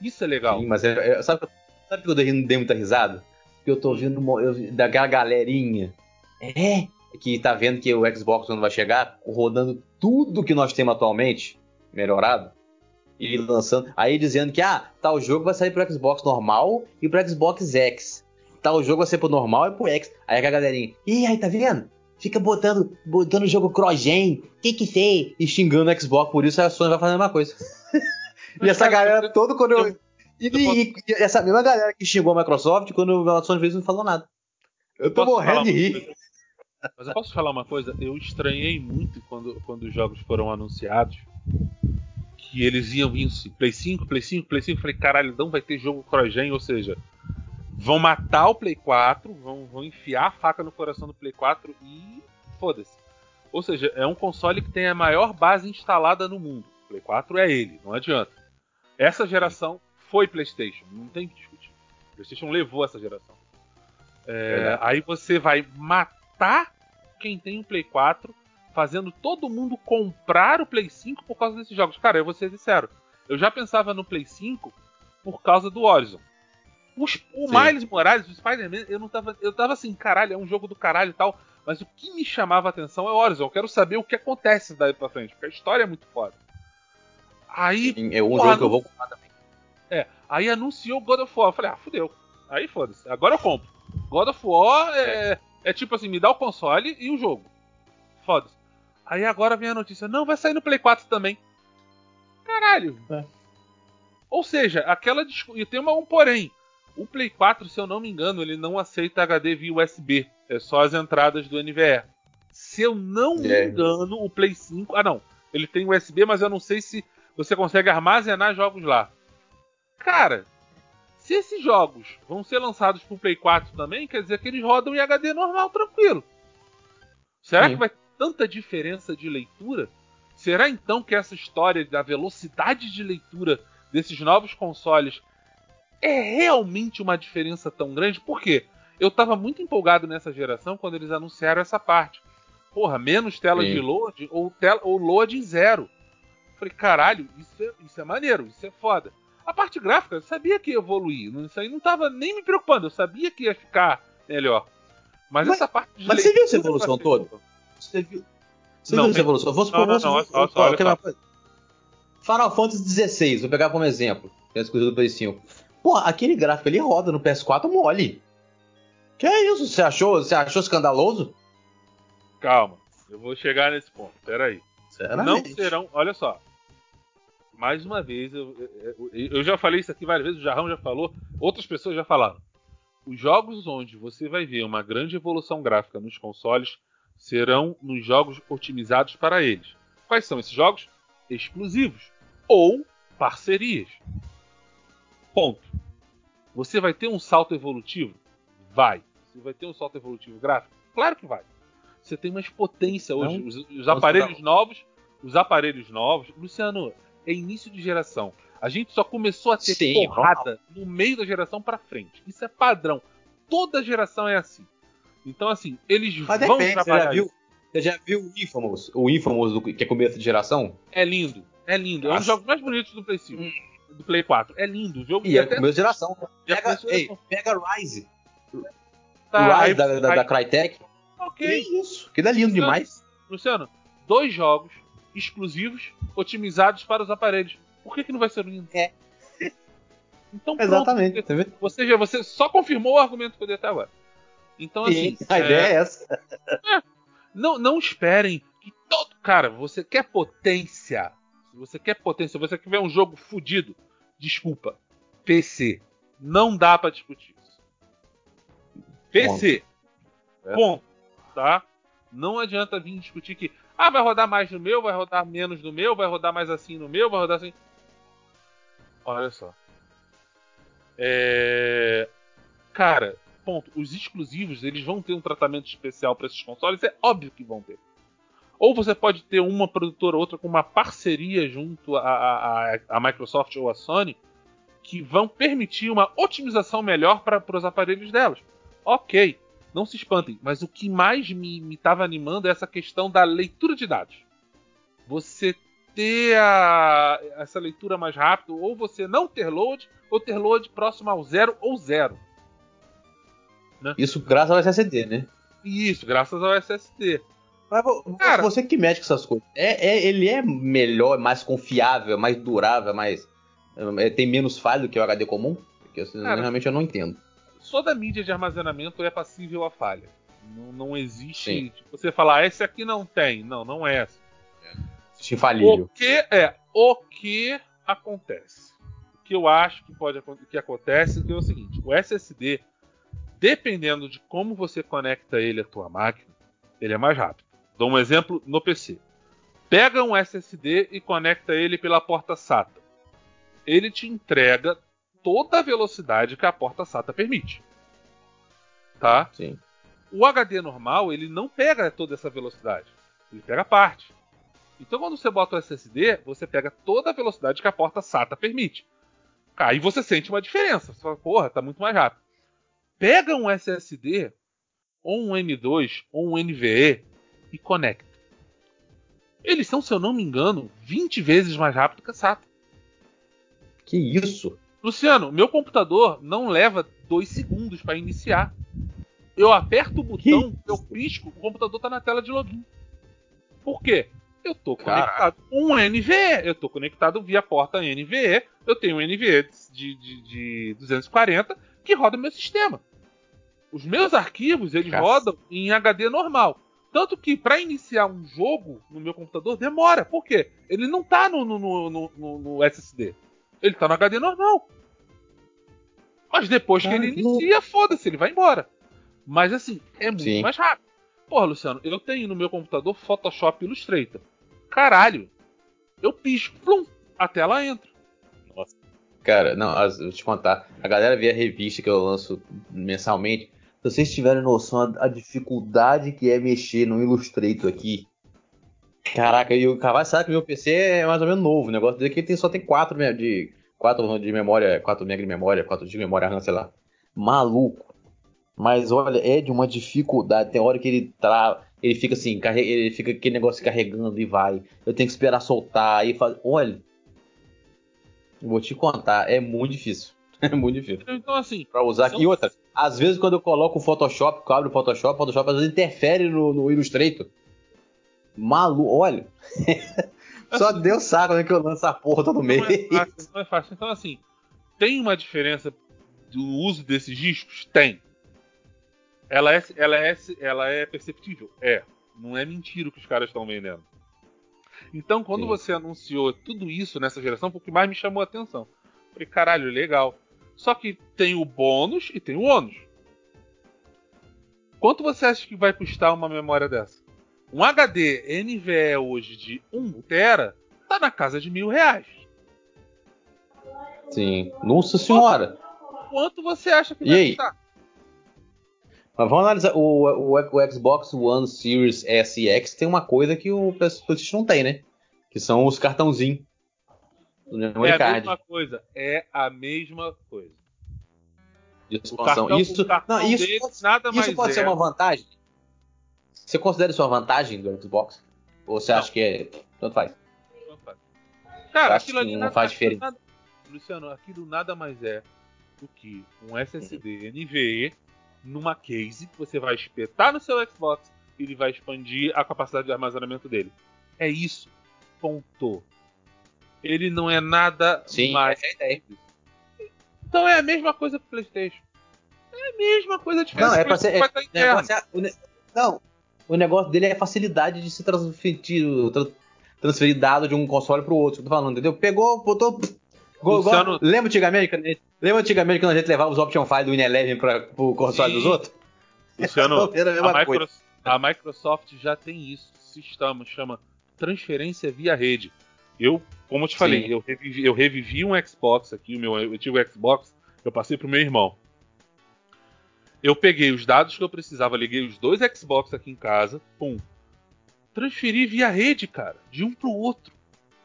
Isso é legal. Sim, mas é, é, sabe, sabe que eu dei, dei muita risada? Que eu tô ouvindo eu, daquela galerinha. É, que tá vendo que o Xbox não vai chegar, rodando tudo que nós temos atualmente, melhorado, e lançando. Aí dizendo que, ah, tal jogo vai sair pro Xbox normal e pro Xbox X. Tal jogo vai ser pro normal e pro X. Aí a galerinha, ih, aí tá vendo? Fica botando, botando o jogo cross-gen, que que sei? E xingando o Xbox, por isso a Sony vai fazer a mesma coisa. e essa galera toda quando eu. E, e, e, essa mesma galera que xingou a Microsoft, quando a Sony fez, não falou nada. Eu tô morrendo de rir. Mas eu posso falar uma coisa? Eu estranhei muito quando, quando os jogos foram anunciados. Que eles iam vir assim, Play 5, Play 5, Play 5. Falei, caralho, não vai ter jogo cross-gen, ou seja, vão matar o Play 4, vão, vão enfiar a faca no coração do Play 4 e foda-se. Ou seja, é um console que tem a maior base instalada no mundo. O Play 4 é ele, não adianta. Essa geração foi PlayStation, não tem que discutir. PlayStation levou essa geração. É, aí você vai matar matar quem tem um Play 4, fazendo todo mundo comprar o Play 5 por causa desses jogos. Cara, eu vou ser sincero, eu já pensava no Play 5 por causa do Horizon. Os, o Sim. Miles Morales, o Spider-Man, eu não tava. Eu tava assim, caralho, é um jogo do caralho e tal. Mas o que me chamava a atenção é o Horizon. Eu quero saber o que acontece daí pra frente, porque a história é muito foda. Aí. Sim, é um porra, jogo que eu vou comprar também. É, aí anunciou God of War. Eu falei, ah, fudeu. Aí foda-se. Agora eu compro. God of War é, é tipo assim, me dá o console e o jogo. Foda-se. Aí agora vem a notícia, não, vai sair no Play 4 também. Caralho. É. Ou seja, aquela E tem uma, um porém. O Play 4, se eu não me engano, ele não aceita HD via USB. É só as entradas do NVR. Se eu não me é. engano, o Play 5. Ah, não. Ele tem USB, mas eu não sei se você consegue armazenar jogos lá. Cara, se esses jogos vão ser lançados para o Play 4 também, quer dizer que eles rodam em HD normal, tranquilo. Será Sim. que vai ter tanta diferença de leitura? Será então que essa história da velocidade de leitura desses novos consoles é realmente uma diferença tão grande? Por quê? Eu estava muito empolgado nessa geração quando eles anunciaram essa parte. Porra, menos tela Sim. de load ou, tela, ou load em zero. Falei, caralho, isso é, isso é maneiro, isso é foda. A parte gráfica, eu sabia que ia evoluir. Isso aí não tava nem me preocupando. Eu sabia que ia ficar melhor. Mas, mas essa parte de Mas você viu essa evolução toda? Você viu, você não, viu essa evolução? Vou supor, não, não, não, vou, olha, olha, olha, Final Fantasy XVI, vou pegar como exemplo. Que é exclusivo do Play 5. Pô, aquele gráfico ali roda no PS4 mole. Que é isso? Você achou, você achou escandaloso? Calma, eu vou chegar nesse ponto. Peraí. Não serão, olha só, mais uma vez, eu, eu, eu, já falei isso aqui várias vezes, o Jarrão já falou, outras pessoas já falaram. Os jogos onde você vai ver uma grande evolução gráfica nos consoles serão nos jogos otimizados para eles. Quais são esses jogos? Exclusivos ou parcerias. Ponto. Você vai ter um salto evolutivo? Vai. Você vai ter um salto evolutivo gráfico? Claro que vai. Você tem mais potência hoje. Não, os, os aparelhos novos, os aparelhos novos. Luciano, é início de geração. A gente só começou a ter Sim, porrada no meio da geração para frente. Isso é padrão. Toda geração é assim. Então, assim, eles Mas vão depende, trabalhar. Você já viu, você já viu o Infamous? O Infamous, do, que é começo de geração? É lindo. É lindo. Nossa. É um dos jogos mais bonitos do Play 5. Hum. Do Play 4. É lindo. O jogo e é até... começo de geração. Pega, ei, pega Rise. Tá, Rise aí, da, da, aí... da Crytek. Ok. Que isso. Que é lindo Luciano, demais. Luciano, dois jogos exclusivos otimizados para os aparelhos. Por que, que não vai ser lindo? É. Então, pronto, Exatamente. Você, já, você só confirmou o argumento que eu dei até agora. Então, assim. Sim, a é, ideia é essa. É, não, não esperem que todo. Cara, você quer potência. Se você quer potência, se você quer ver um jogo fodido, desculpa. PC. Não dá para discutir isso. PC. Ponto. É. Ponto. Tá? Não adianta vir discutir que ah, vai rodar mais no meu, vai rodar menos no meu, vai rodar mais assim no meu, vai rodar assim. Olha só. É... Cara, ponto. Os exclusivos, eles vão ter um tratamento especial para esses consoles? É óbvio que vão ter. Ou você pode ter uma produtora ou outra com uma parceria junto à, Microsoft ou à Sony que vão permitir uma otimização melhor para os aparelhos delas. Ok. Não se espantem, mas o que mais me estava animando é essa questão da leitura de dados. Você ter a, essa leitura mais rápido, ou você não ter load, ou ter load próximo ao zero ou zero. Né? Isso graças ao SSD, né? Isso, graças ao SSD. Mas Cara, você que mexe com essas coisas, é, é, ele é melhor, mais confiável, mais durável, mais é, tem menos falha do que o HD comum? Porque Cara, realmente eu não entendo. Toda mídia de armazenamento é passível a falha. Não, não existe. Tipo, você falar, ah, esse aqui não tem. Não, não é essa. É. Infalível. O que é o que acontece? O que eu acho que pode que acontece é o seguinte: o SSD, dependendo de como você conecta ele à tua máquina, ele é mais rápido. Dou um exemplo no PC. Pega um SSD e conecta ele pela porta SATA. Ele te entrega toda a velocidade que a porta SATA permite. Tá? Sim. O HD normal, ele não pega toda essa velocidade. Ele pega parte. Então, quando você bota o SSD, você pega toda a velocidade que a porta SATA permite. Aí você sente uma diferença. Você fala, porra, tá muito mais rápido. Pega um SSD, ou um M2, ou um NVE, e conecta. Eles são, se eu não me engano, 20 vezes mais rápido que a SATA. Que isso? Luciano, meu computador não leva 2 segundos para iniciar. Eu aperto o botão, eu pisco, o computador tá na tela de login. Por quê? Eu tô conectado com um NVE, eu tô conectado via porta NVE, eu tenho um NVE de, de, de 240 que roda meu sistema. Os meus arquivos, eles Caça. rodam em HD normal. Tanto que para iniciar um jogo no meu computador demora. Por quê? Ele não tá no, no, no, no SSD. Ele tá no HD normal. Mas depois que ele inicia, foda-se, ele vai embora. Mas assim, é muito Sim. mais rápido. Porra, Luciano, eu tenho no meu computador Photoshop Illustrator. Caralho. Eu pisco, plum, a tela entra. Nossa. Cara, não, as, vou te contar. A galera vê a revista que eu lanço mensalmente. Se vocês tiverem noção da dificuldade que é mexer no Illustrator aqui. Caraca, e o Carvalho sabe que meu PC é mais ou menos novo. O negócio dele é que tem, só tem 4 de, 4 de memória, 4 MB de memória, 4 de memória RAM, sei lá. Maluco. Mas olha, é de uma dificuldade. Tem hora que ele trava, ele fica assim, ele fica aquele negócio carregando e vai. Eu tenho que esperar soltar aí faz... Olha, vou te contar, é muito difícil. É muito difícil. Então assim, para usar aqui outra. Às vezes quando eu coloco o Photoshop, eu abro o Photoshop, o Photoshop às vezes interfere no, no Illustrator. Malu, olha. Só assim, Deus sabe onde é que eu lanço a porra todo mês. Não é fácil, não é fácil. Então assim, tem uma diferença do uso desses discos? Tem. Ela é, ela é, ela é perceptível? É. Não é mentira o que os caras estão vendendo. Então, quando Sim. você anunciou tudo isso nessa geração, foi o que mais me chamou a atenção. Falei, caralho, legal. Só que tem o bônus e tem o ônus. Quanto você acha que vai custar uma memória dessa? Um HD NVE hoje de 1 tera tá na casa de mil reais. Sim. Nossa senhora! Quanto você acha que e vai aí? custar? Mas vamos analisar. O, o, o, Xbox One Series S e X tem uma coisa que o PlayStation não tem, né? Que são os cartãozinhos. É a card. mesma coisa. É a mesma coisa. De expansão. Cartão, isso, não, isso, deles, nada isso mais pode é. ser uma vantagem? Você considera isso uma vantagem do Xbox? Ou você não. acha que é. Tanto faz? Tanto faz. Cara, aquilo ali não nada, faz diferença. Nada, Luciano, aquilo nada mais é do que um SSD NVE numa case que você vai espetar no seu Xbox e ele vai expandir a capacidade de armazenamento dele. É isso. Ponto. Ele não é nada Sim, mais. Essa é a ideia. Então é a mesma coisa pro PlayStation. É a mesma coisa, a diferença não, é pra ser, é, é. Não, o negócio dele é a facilidade de se transferir, transferir dado de um console pro outro. Tô falando, entendeu? Pegou, botou Luciano... Lembra antigamente, lembra antigamente quando a gente levava os option files do Wineleven para o console Sim. dos outros? Luciano, a, a, Microsoft, a, Microsoft já tem isso, sistema, chama transferência via rede. Eu, como eu te falei, eu revivi, eu revivi, um Xbox aqui, o meu antigo Xbox, eu passei pro meu irmão. Eu peguei os dados que eu precisava, liguei os dois Xbox aqui em casa, pum. Transferi via rede, cara, de um pro outro.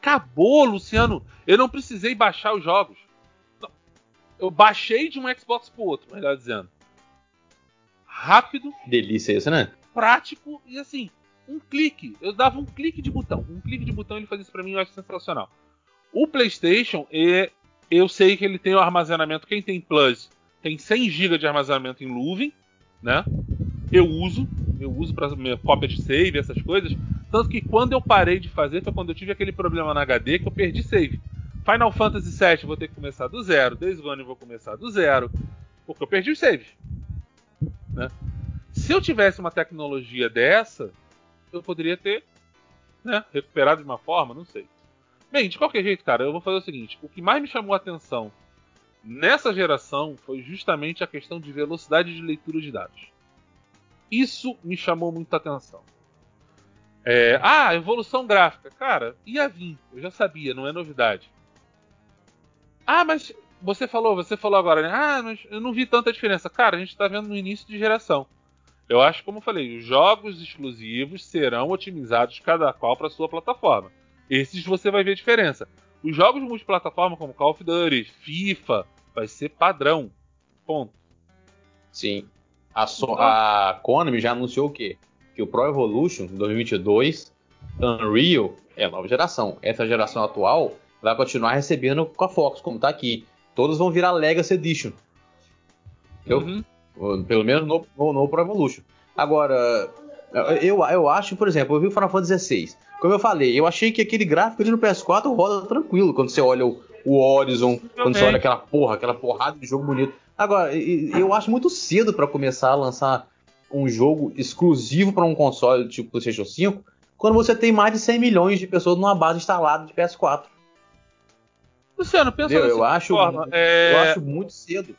Acabou, Luciano. Eu não precisei baixar os jogos. Não. Eu baixei de um Xbox pro outro, melhor dizendo. Rápido. Delícia isso, né? Prático e assim. um clique. Eu dava um clique de botão. Um clique de botão ele fazia isso pra mim, eu acho sensacional. O PlayStation, é, eu sei que ele tem o armazenamento. Quem tem Plus tem 100 GB de armazenamento em nuvem, né? Eu uso, eu uso para minha cópia de save, essas coisas. Tanto que quando eu parei de fazer foi quando eu tive aquele problema na HD que eu perdi save. Final Fantasy VII vou ter que começar do zero, Days Gone vou começar do zero, porque eu perdi os saves. Né? Se eu tivesse uma tecnologia dessa, eu poderia ter né, recuperado de uma forma, não sei. Bem, de qualquer jeito, cara, eu vou fazer o seguinte: o que mais me chamou a atenção nessa geração foi justamente a questão de velocidade de leitura de dados. Isso me chamou muita atenção. É, ah, evolução gráfica. Cara, ia vir. Eu já sabia, não é novidade. Ah, mas você falou, você falou agora, né? Ah, mas eu não vi tanta diferença. Cara, a gente está vendo no início de geração. Eu acho, como eu falei, os jogos exclusivos serão otimizados cada qual para sua plataforma. Esses você vai ver a diferença. Os jogos multiplataforma, como Call of Duty, FIFA, vai ser padrão. Ponto. Sim. A, so a Konami já anunciou o quê? Que o Pro Evolution 2022 Unreal é nova geração. Essa geração atual vai continuar recebendo com a Fox, como tá aqui. Todos vão virar Legacy Edition. Uhum. Pelo menos no, no, no, Pro Evolution. Agora, eu, eu acho, por exemplo, eu vi o Final Fantasy XVI. Como eu falei, eu achei que aquele gráfico ali no PS4 roda tranquilo quando você olha o, o Horizon, quando você olha aquela porra, aquela porrada de jogo bonito. Agora, eu acho muito cedo para começar a lançar um jogo exclusivo para um console tipo PlayStation 5, quando você tem mais de 100 milhões de pessoas numa base instalada de PS4. Luciano, pensa eu, eu acho, forma, é... eu acho muito cedo.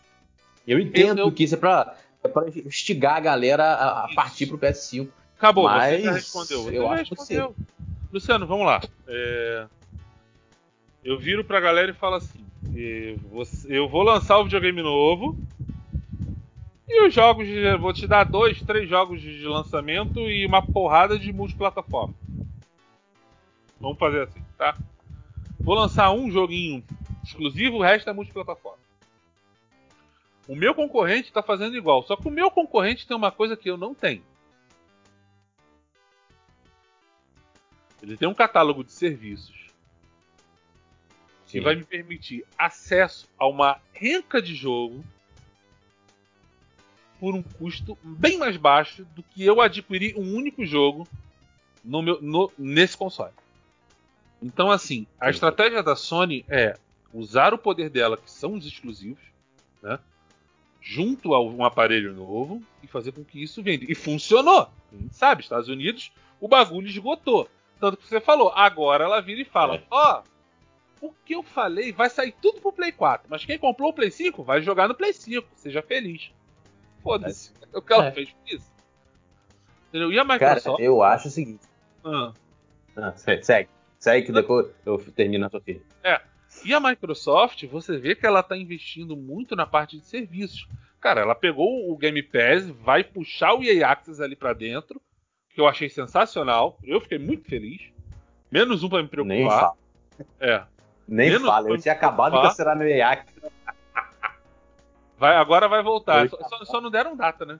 Eu entendo eu... que isso é pra, é pra instigar a galera a, a partir pro PS5. Acabou, mas você já respondeu. Você eu já respondeu. Luciano, vamos lá. É... Eu viro pra galera e falo assim: eu vou lançar o videogame novo. E os jogos, de, vou te dar dois, três jogos de lançamento e uma porrada de multiplataforma. Vamos fazer assim, tá? Vou lançar um joguinho exclusivo, o resto é multiplataforma. O meu concorrente está fazendo igual, só que o meu concorrente tem uma coisa que eu não tenho. Ele tem um catálogo de serviços Sim. que vai me permitir acesso a uma renca de jogo por um custo bem mais baixo do que eu adquirir um único jogo no meu, no, nesse console. Então, assim, a estratégia da Sony é usar o poder dela, que são os exclusivos, né? Junto a um aparelho novo e fazer com que isso venda. E funcionou. A gente sabe, Estados Unidos, o bagulho esgotou. Tanto que você falou, agora ela vira e fala: é. Ó, é. oh, o que eu falei vai sair tudo pro Play 4. Mas quem comprou o Play 5 vai jogar no Play 5. Seja feliz. Foda-se. É. O que ela é. fez isso. Entendeu? E a Microsoft. Cara, eu acho o seguinte. Ah. Ah, segue. Segue que depois eu termino a sua filha. É. E a Microsoft, você vê que ela está investindo muito na parte de serviços. Cara, ela pegou o Game Pass, vai puxar o EA Access ali para dentro, que eu achei sensacional. Eu fiquei muito feliz. Menos um para me preocupar. Nem fala. É. Nem Menos fala, eu tinha acabado de cancelar EA Access. Vai, agora vai voltar. Só, só, só, não deram data, né?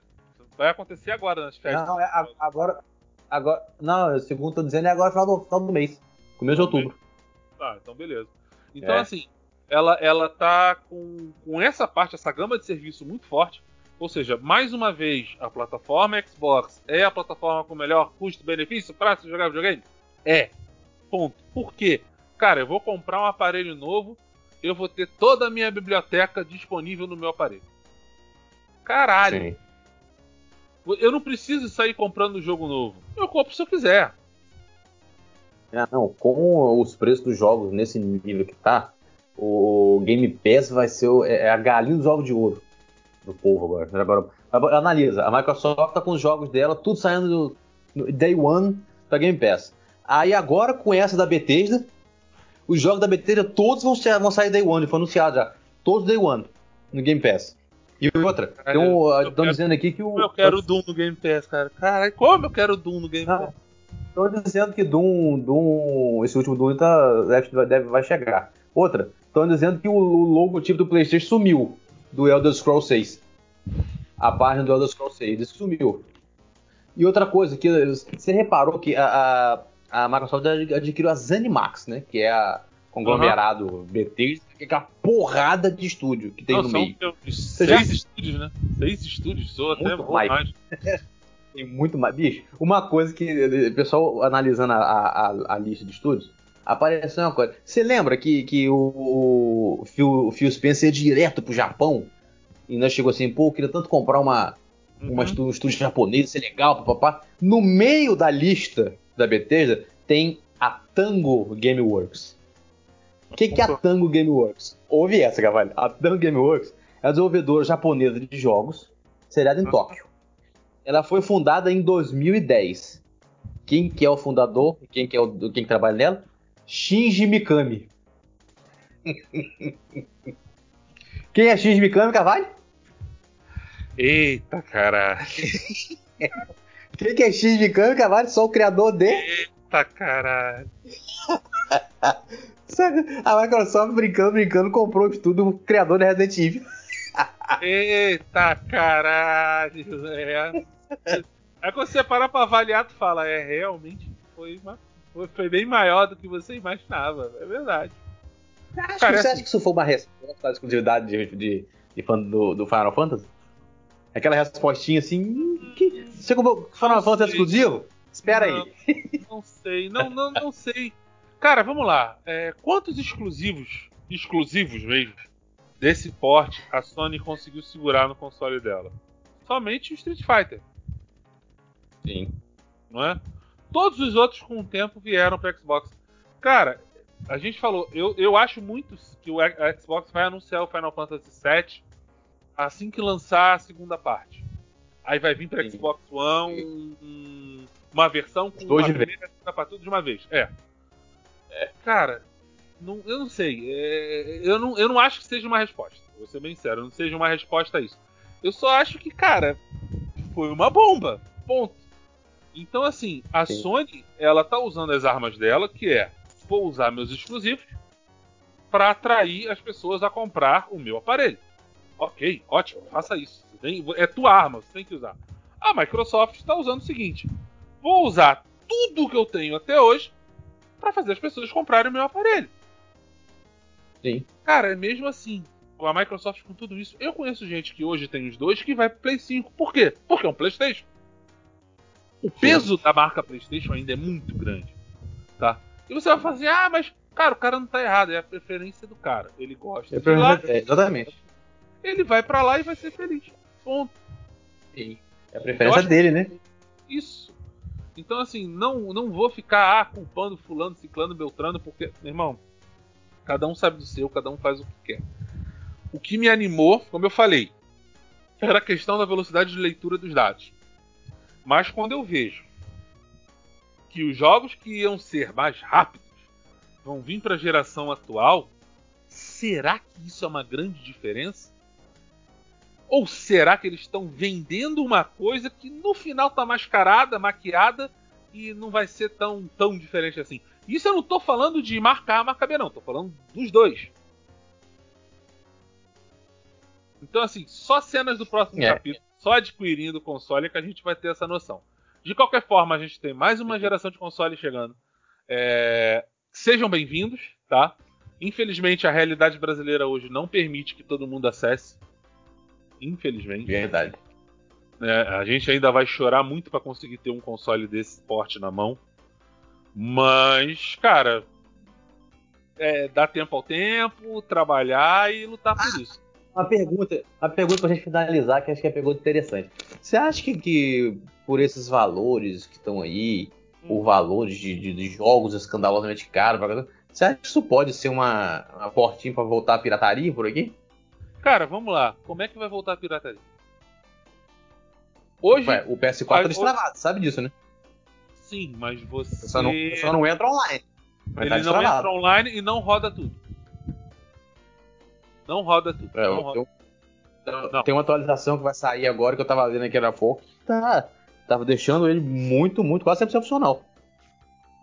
Vai acontecer agora nas festas. Não, é, agora, agora. Não, segundo tô dizendo, é agora final do, final do mês. Começo de outubro. Tá, então beleza. Então, é. assim, ela, ela tá com, com essa parte, essa gama de serviço muito forte. Ou seja, mais uma vez, a plataforma Xbox é a plataforma com melhor custo-benefício para se jogar videogame? É. Ponto. Por quê? Cara, eu vou comprar um aparelho novo, eu vou ter toda a minha biblioteca disponível no meu aparelho. Caralho. Sim. Eu não preciso sair comprando jogo novo. Eu compro se eu quiser. Ah, não, com os preços dos jogos nesse nível que tá, o Game Pass vai ser é, é a galinha dos ovos de ouro do povo agora. agora. Analisa, a Microsoft tá com os jogos dela, tudo saindo do, Day One pra Game Pass. Aí agora, com essa da Bethesda, os jogos da Bethesda todos vão, ser, vão sair Day One, foi anunciado já. Todos Day One no Game Pass. E outra, estão dizendo aqui que o. Eu quero o Doom no Game Pass, cara. Caralho, como eu quero o Doom no Game Pass? Estão dizendo que Doom, Doom, esse último Doom tá, deve, deve, vai chegar. Outra, estão dizendo que o, o logotipo do PlayStation sumiu do Elder Scrolls 6. A página do Elder Scrolls 6 sumiu. E outra coisa, que você reparou que a, a, a Microsoft adquiriu a ZeniMax, né? Que é a conglomerado uhum. BT, que é aquela porrada de estúdio que tem Não, no são meio. Seis já... estúdios, né? Seis estúdios, sou até mais. mais. tem muito mais. Bicho, uma coisa que o pessoal analisando a, a, a lista de estúdios, apareceu uma coisa. Você lembra que, que o, o, Phil, o Phil Spencer ia direto pro Japão? E nós chegou assim, pô, eu queria tanto comprar uma, uhum. uma estúdio, um estúdio japonês, ser legal, papá. No meio da lista da Bethesda tem a Tango Gameworks. O que, que é a Tango Gameworks? Ouve essa, Cavalho. A Tango Gameworks é a desenvolvedora japonesa de jogos, seriada em uhum. Tóquio. Ela foi fundada em 2010. Quem que é o fundador? Quem que é o quem que trabalha nela? Shinji Mikami. quem é Shinji Mikami, Cavalho? Eita, caralho. quem que é Shinji Mikami, Cavalho? Sou o criador de... Eita, caralho. A Microsoft brincando, brincando, comprou o estudo do criador de Resident Evil. Eita caralho, é. Aí quando você para pra avaliar, tu fala, é, realmente foi, uma, foi, bem maior do que você imaginava. É verdade. Acho Cara, você acha que isso foi uma resposta à exclusividade de, de, de fã do, do, Final Fantasy? Aquela respostinha assim. Que, você comprou Final Fantasy é exclusivo? Espera não, aí. Não sei, não, não, não sei. Cara, vamos lá. É, quantos exclusivos, exclusivos mesmo, desse porte a Sony conseguiu segurar no console dela? Somente o Street Fighter. Sim. Não é? Todos os outros com o tempo vieram para Xbox. Cara, a gente falou, eu, eu acho muito que o Xbox vai anunciar o Final Fantasy VII assim que lançar a segunda parte. Aí vai vir para Xbox One um, uma versão com Dois a primeira segunda parte tudo de uma vez. É. é. Cara, não, eu não sei. É, eu, não, eu não acho que seja uma resposta. Vou ser bem sério, não seja uma resposta a isso. Eu só acho que, cara, foi uma bomba. Ponto. Então, assim, a Sim. Sony, ela tá usando as armas dela, que é vou usar meus exclusivos para atrair as pessoas a comprar o meu aparelho. Ok, ótimo, faça isso. Tem, é tua arma, você tem que usar. A Microsoft está usando o seguinte: vou usar tudo que eu tenho até hoje para fazer as pessoas comprarem o meu aparelho. Sim. Cara, é mesmo assim, com a Microsoft com tudo isso, eu conheço gente que hoje tem os dois que vai pro Play 5. Por quê? Porque é um PlayStation. O peso Sim. da marca PlayStation ainda é muito grande, tá? E você vai fazer, ah, mas cara, o cara não tá errado, é a preferência do cara. Ele gosta é de lá, é, exatamente. Ele vai para lá e vai ser feliz. Ponto. Sim. É a preferência dele, né? Isso. Então, assim, não, não vou ficar ah, culpando fulano, ciclano, beltrano, porque, meu irmão, Cada um sabe do seu, cada um faz o que quer. O que me animou, como eu falei, era a questão da velocidade de leitura dos dados. Mas quando eu vejo que os jogos que iam ser mais rápidos vão vir para a geração atual, será que isso é uma grande diferença? Ou será que eles estão vendendo uma coisa que no final está mascarada, maquiada e não vai ser tão, tão diferente assim? Isso eu não tô falando de marcar, marcar B, não. Tô falando dos dois. Então, assim, só cenas do próximo é. capítulo, só adquirindo o console é que a gente vai ter essa noção. De qualquer forma, a gente tem mais uma geração de console chegando. É... Sejam bem-vindos, tá? Infelizmente, a realidade brasileira hoje não permite que todo mundo acesse. Infelizmente. Verdade. É, a gente ainda vai chorar muito para conseguir ter um console desse porte na mão. Mas, cara, é, dar tempo ao tempo, trabalhar e lutar por ah, isso. Uma pergunta, uma pergunta pra gente finalizar, que acho que é uma pergunta interessante. Você acha que, que por esses valores que estão aí, hum. por valores de, de, de, jogos escandalosamente caros, você acha que isso pode ser uma, uma portinha para voltar a pirataria por aqui? Cara, vamos lá. Como é que vai voltar a pirataria? Hoje. Ué, o PS4 tá destravado, sabe disso, né? Sim, mas você. Só não, só não entra online. Ele tá não entra online e não roda tudo. Não roda tudo. É, não roda. Não. Tem uma atualização que vai sair agora que eu tava vendo aqui há pouco. Tá, tava deixando ele muito, muito, quase 100% funcional.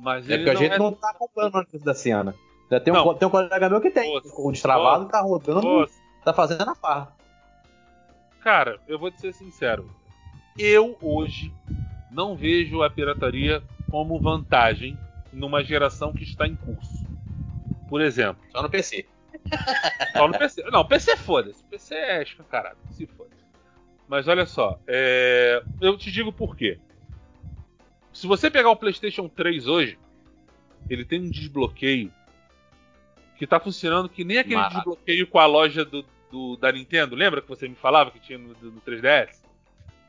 Mas é porque a gente é... não tá comprando antes da cena. Já tem, um, tem um colega meu que tem. Nossa, o destravado nossa, tá rodando, nossa. Tá fazendo a farra. Cara, eu vou te ser sincero. Eu hoje não vejo a pirataria como vantagem numa geração que está em curso. Por exemplo. Só no PC. Só no PC. Não, PC é foda-se. PC é escancarado. Se foda. Mas olha só. É... Eu te digo por quê. Se você pegar o PlayStation 3 hoje, ele tem um desbloqueio que tá funcionando que nem aquele desbloqueio com a loja do, do, da Nintendo. Lembra que você me falava que tinha no, no 3DS?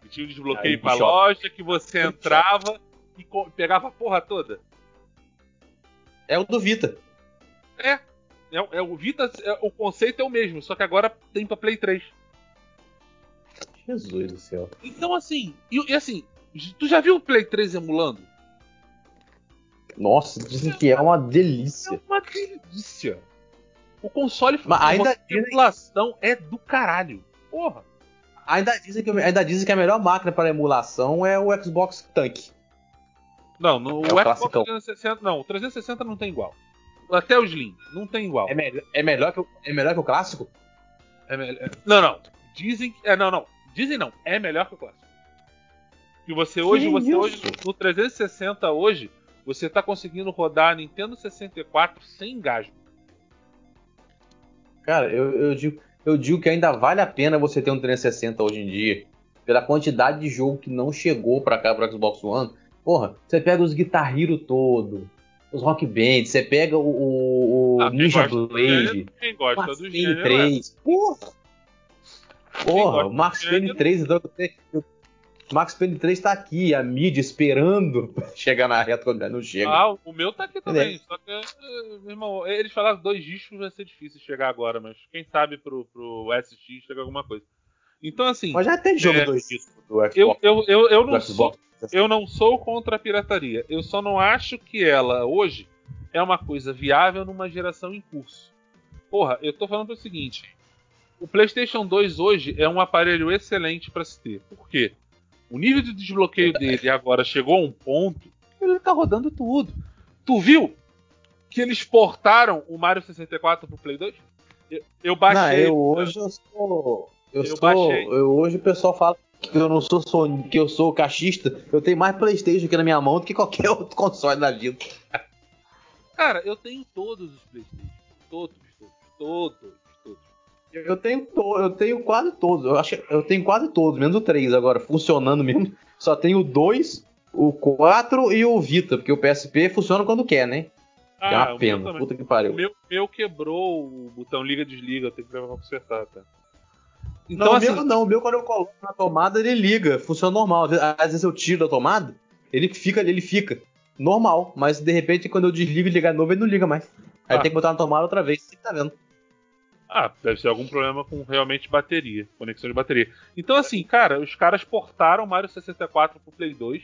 Que tinha um desbloqueio Aí, com a loja que você entrava e pegava a porra toda. É o do Vita. É. É, é o Vita, é, o conceito é o mesmo, só que agora tem pra Play 3. Jesus do céu. Então, assim, e, e assim, tu já viu o Play 3 emulando? Nossa, dizem que é uma delícia. É uma delícia. O console Mas ainda emulação é do caralho. Porra. Ainda dizem, que, ainda dizem que a melhor máquina para emulação é o Xbox Tank. Não, no, é o, o Xbox 360, não, o 360 não tem igual. Até o Slim, não tem igual. É, me é, melhor, que o, é melhor que o clássico? É é, não, não. Dizem que. É, não, não. Dizem não. É melhor que o clássico. E você hoje, que você isso? hoje, no 360 hoje, você está conseguindo rodar a Nintendo 64 sem engasgo. Cara, eu, eu, digo, eu digo que ainda vale a pena você ter um 360 hoje em dia. Pela quantidade de jogo que não chegou para cá pro Xbox One. Porra, você pega os Guitar Hero todo, os Rock Band, você pega o, o, ah, Ninja Blade, quem gosta Max do Payne 3. É. Porra! Porra, o Max Payne 3, então, eu, Max Payne 3 tá aqui, a mídia esperando chegar na reta quando não chega. Ah, o meu tá aqui também. É. Só que, eh, meu irmão, eles falaram dois discos vai ser difícil chegar agora, mas quem sabe pro, pro SX chega alguma coisa. Então, assim. Mas já tem jogo é, dois discos do Xbox. Eu, eu, eu, eu, não sou, eu não sou contra a pirataria. Eu só não acho que ela, hoje, é uma coisa viável numa geração em curso. Porra, eu tô falando o seguinte. O PlayStation 2 hoje é um aparelho excelente para se ter. Por quê? O nível de desbloqueio dele agora chegou a um ponto que ele tá rodando tudo. Tu viu que eles portaram o Mario 64 pro Play 2? Eu, eu baixei. Não, eu hoje eu sou. Eu, eu sou. Eu, hoje o pessoal fala que eu não sou Sony, que eu sou cachista. Eu tenho mais Playstation aqui na minha mão do que qualquer outro console da vida. Cara, eu tenho todos os Playstation. Todos, todos, todos. Eu tenho, to, eu tenho quase todos. Eu acho eu tenho quase todos, menos o 3 agora, funcionando mesmo. Só tenho o 2, o 4 e o Vita, porque o PSP funciona quando quer, né? Ah, é uma pena, puta que pariu. O meu, meu, quebrou o botão liga-desliga, eu tenho que levar pra consertar, tá? Então, não, assim, o meu não, o meu quando eu coloco na tomada ele liga, funciona normal. Às vezes eu tiro da tomada, ele fica, ele fica normal, mas de repente quando eu desligo e ligar novo ele não liga mais. Aí ah. tem que botar na tomada outra vez, você tá vendo? Ah, deve ser algum problema com realmente bateria, conexão de bateria. Então, assim, cara, os caras portaram o Mario 64 pro Play 2.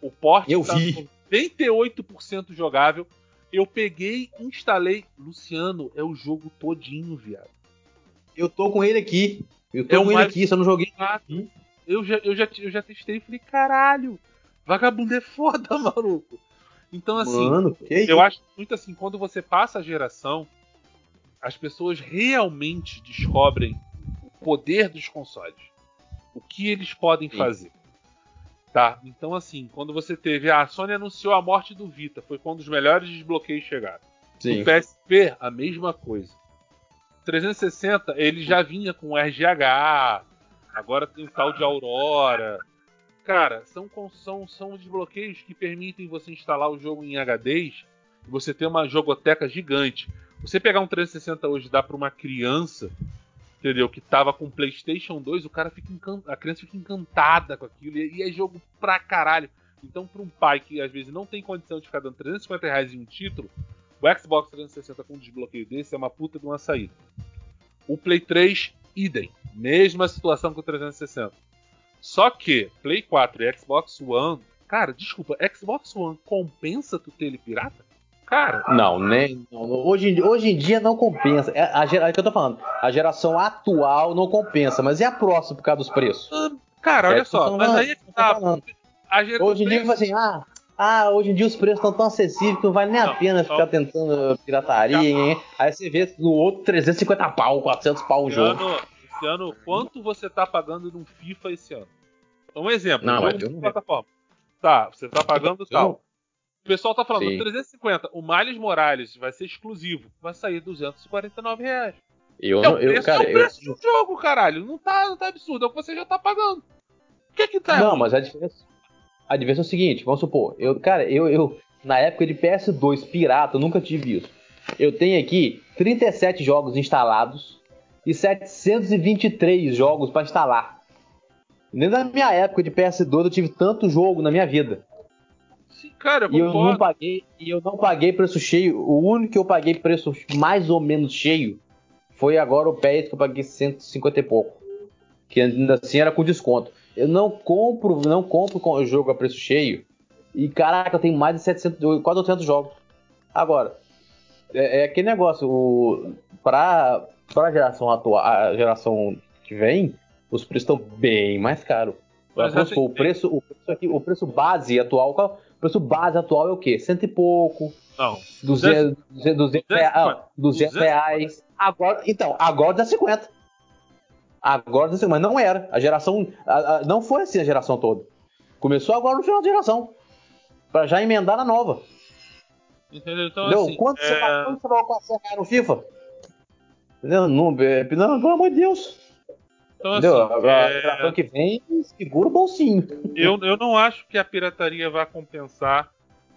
O port Eu tá vi. 98% jogável. Eu peguei, instalei. Luciano, é o jogo todinho, viado. Eu tô com ele aqui. Eu tô é com ele aqui, só não joguei. Eu já, eu, já, eu já testei e falei, caralho, vagabundo é foda, maluco. Então, assim, Mano, eu acho muito assim, quando você passa a geração, as pessoas realmente descobrem o poder dos consoles. O que eles podem Sim. fazer. Tá? Então, assim, quando você teve. a Sony anunciou a morte do Vita, foi quando os melhores desbloqueios chegaram. Sim. O PSP, a mesma coisa. 360, ele já vinha com RGH, agora tem o tal de Aurora. Cara, são, são, são desbloqueios que permitem você instalar o jogo em HDs e você ter uma jogoteca gigante. Você pegar um 360 hoje e dar para uma criança, entendeu? Que tava com PlayStation 2, o cara fica encant... a criança fica encantada com aquilo e é jogo pra caralho. Então, para um pai que às vezes não tem condição de ficar dando 350 reais em um título, o Xbox 360 com um desbloqueio desse é uma puta de uma saída. O Play 3, idem. Mesma situação com o 360. Só que Play 4 e Xbox One, cara, desculpa, Xbox One compensa tu ter ele pirata? Cara. Não, nem. hoje, hoje em dia não compensa. É, a, a, é que eu tô falando. A geração atual não compensa, mas e a próxima por causa dos preços? Cara, olha é só. Mas aí é tá. Hoje em dia, assim, ah, ah, hoje em dia os preços estão tão acessíveis que não vale nem não, a pena ficar tentando pirataria, hein? Aí você vê no outro 350 pau, 400 pau o jogo. Esse ano, quanto você tá pagando num FIFA esse ano? Um exemplo, não, um jogo não plataforma. Tá, você tá pagando tal. O pessoal tá falando, Sim. 350, o Miles Morales vai ser exclusivo, vai sair 249 reais. Eu, é não- o eu, preço, cara, é o eu, preço do jogo, caralho. Não tá, não tá absurdo, é o que você já tá pagando. O que é que tá Não, mas a diferença, a diferença é o seguinte, vamos supor, eu, cara, eu, eu na época de PS2 pirata, eu nunca tive isso. Eu tenho aqui 37 jogos instalados e 723 jogos para instalar. Nem na minha época de PS2 eu tive tanto jogo na minha vida. Cara, eu E eu não paguei, e eu não paguei preço cheio. O único que eu paguei preço mais ou menos cheio foi agora o PES que eu paguei 150 e pouco. Que ainda assim era com desconto. Eu não compro, não compro com o jogo a preço cheio. E caraca, eu tenho mais de 700, quase 800 jogos. Agora, é, é aquele negócio, o pra para geração atual, a geração que vem, os preços estão bem mais caros. Mas assim, o preço, o preço aqui, o preço base atual, preço base atual é o quê? Cento e pouco, Não. 200, 200, 200, reais, ah, 200 200. reais. Agora, então, agora dá 50. Agora dá 50, mas não era. A geração, a- a- não foi assim a geração toda. Começou agora no final da geração. Pra já emendar na nova. Entendeu? Então, Entendeu? assim, quanto, você é, vai, quanto você vai no FIFA? Entendeu? Não, é, não, pelo amor de Deus. Então, Entendeu? assim, Agora, é, a geração que vem, segura o bolsinho. eu, eu não acho que a pirataria vai compensar.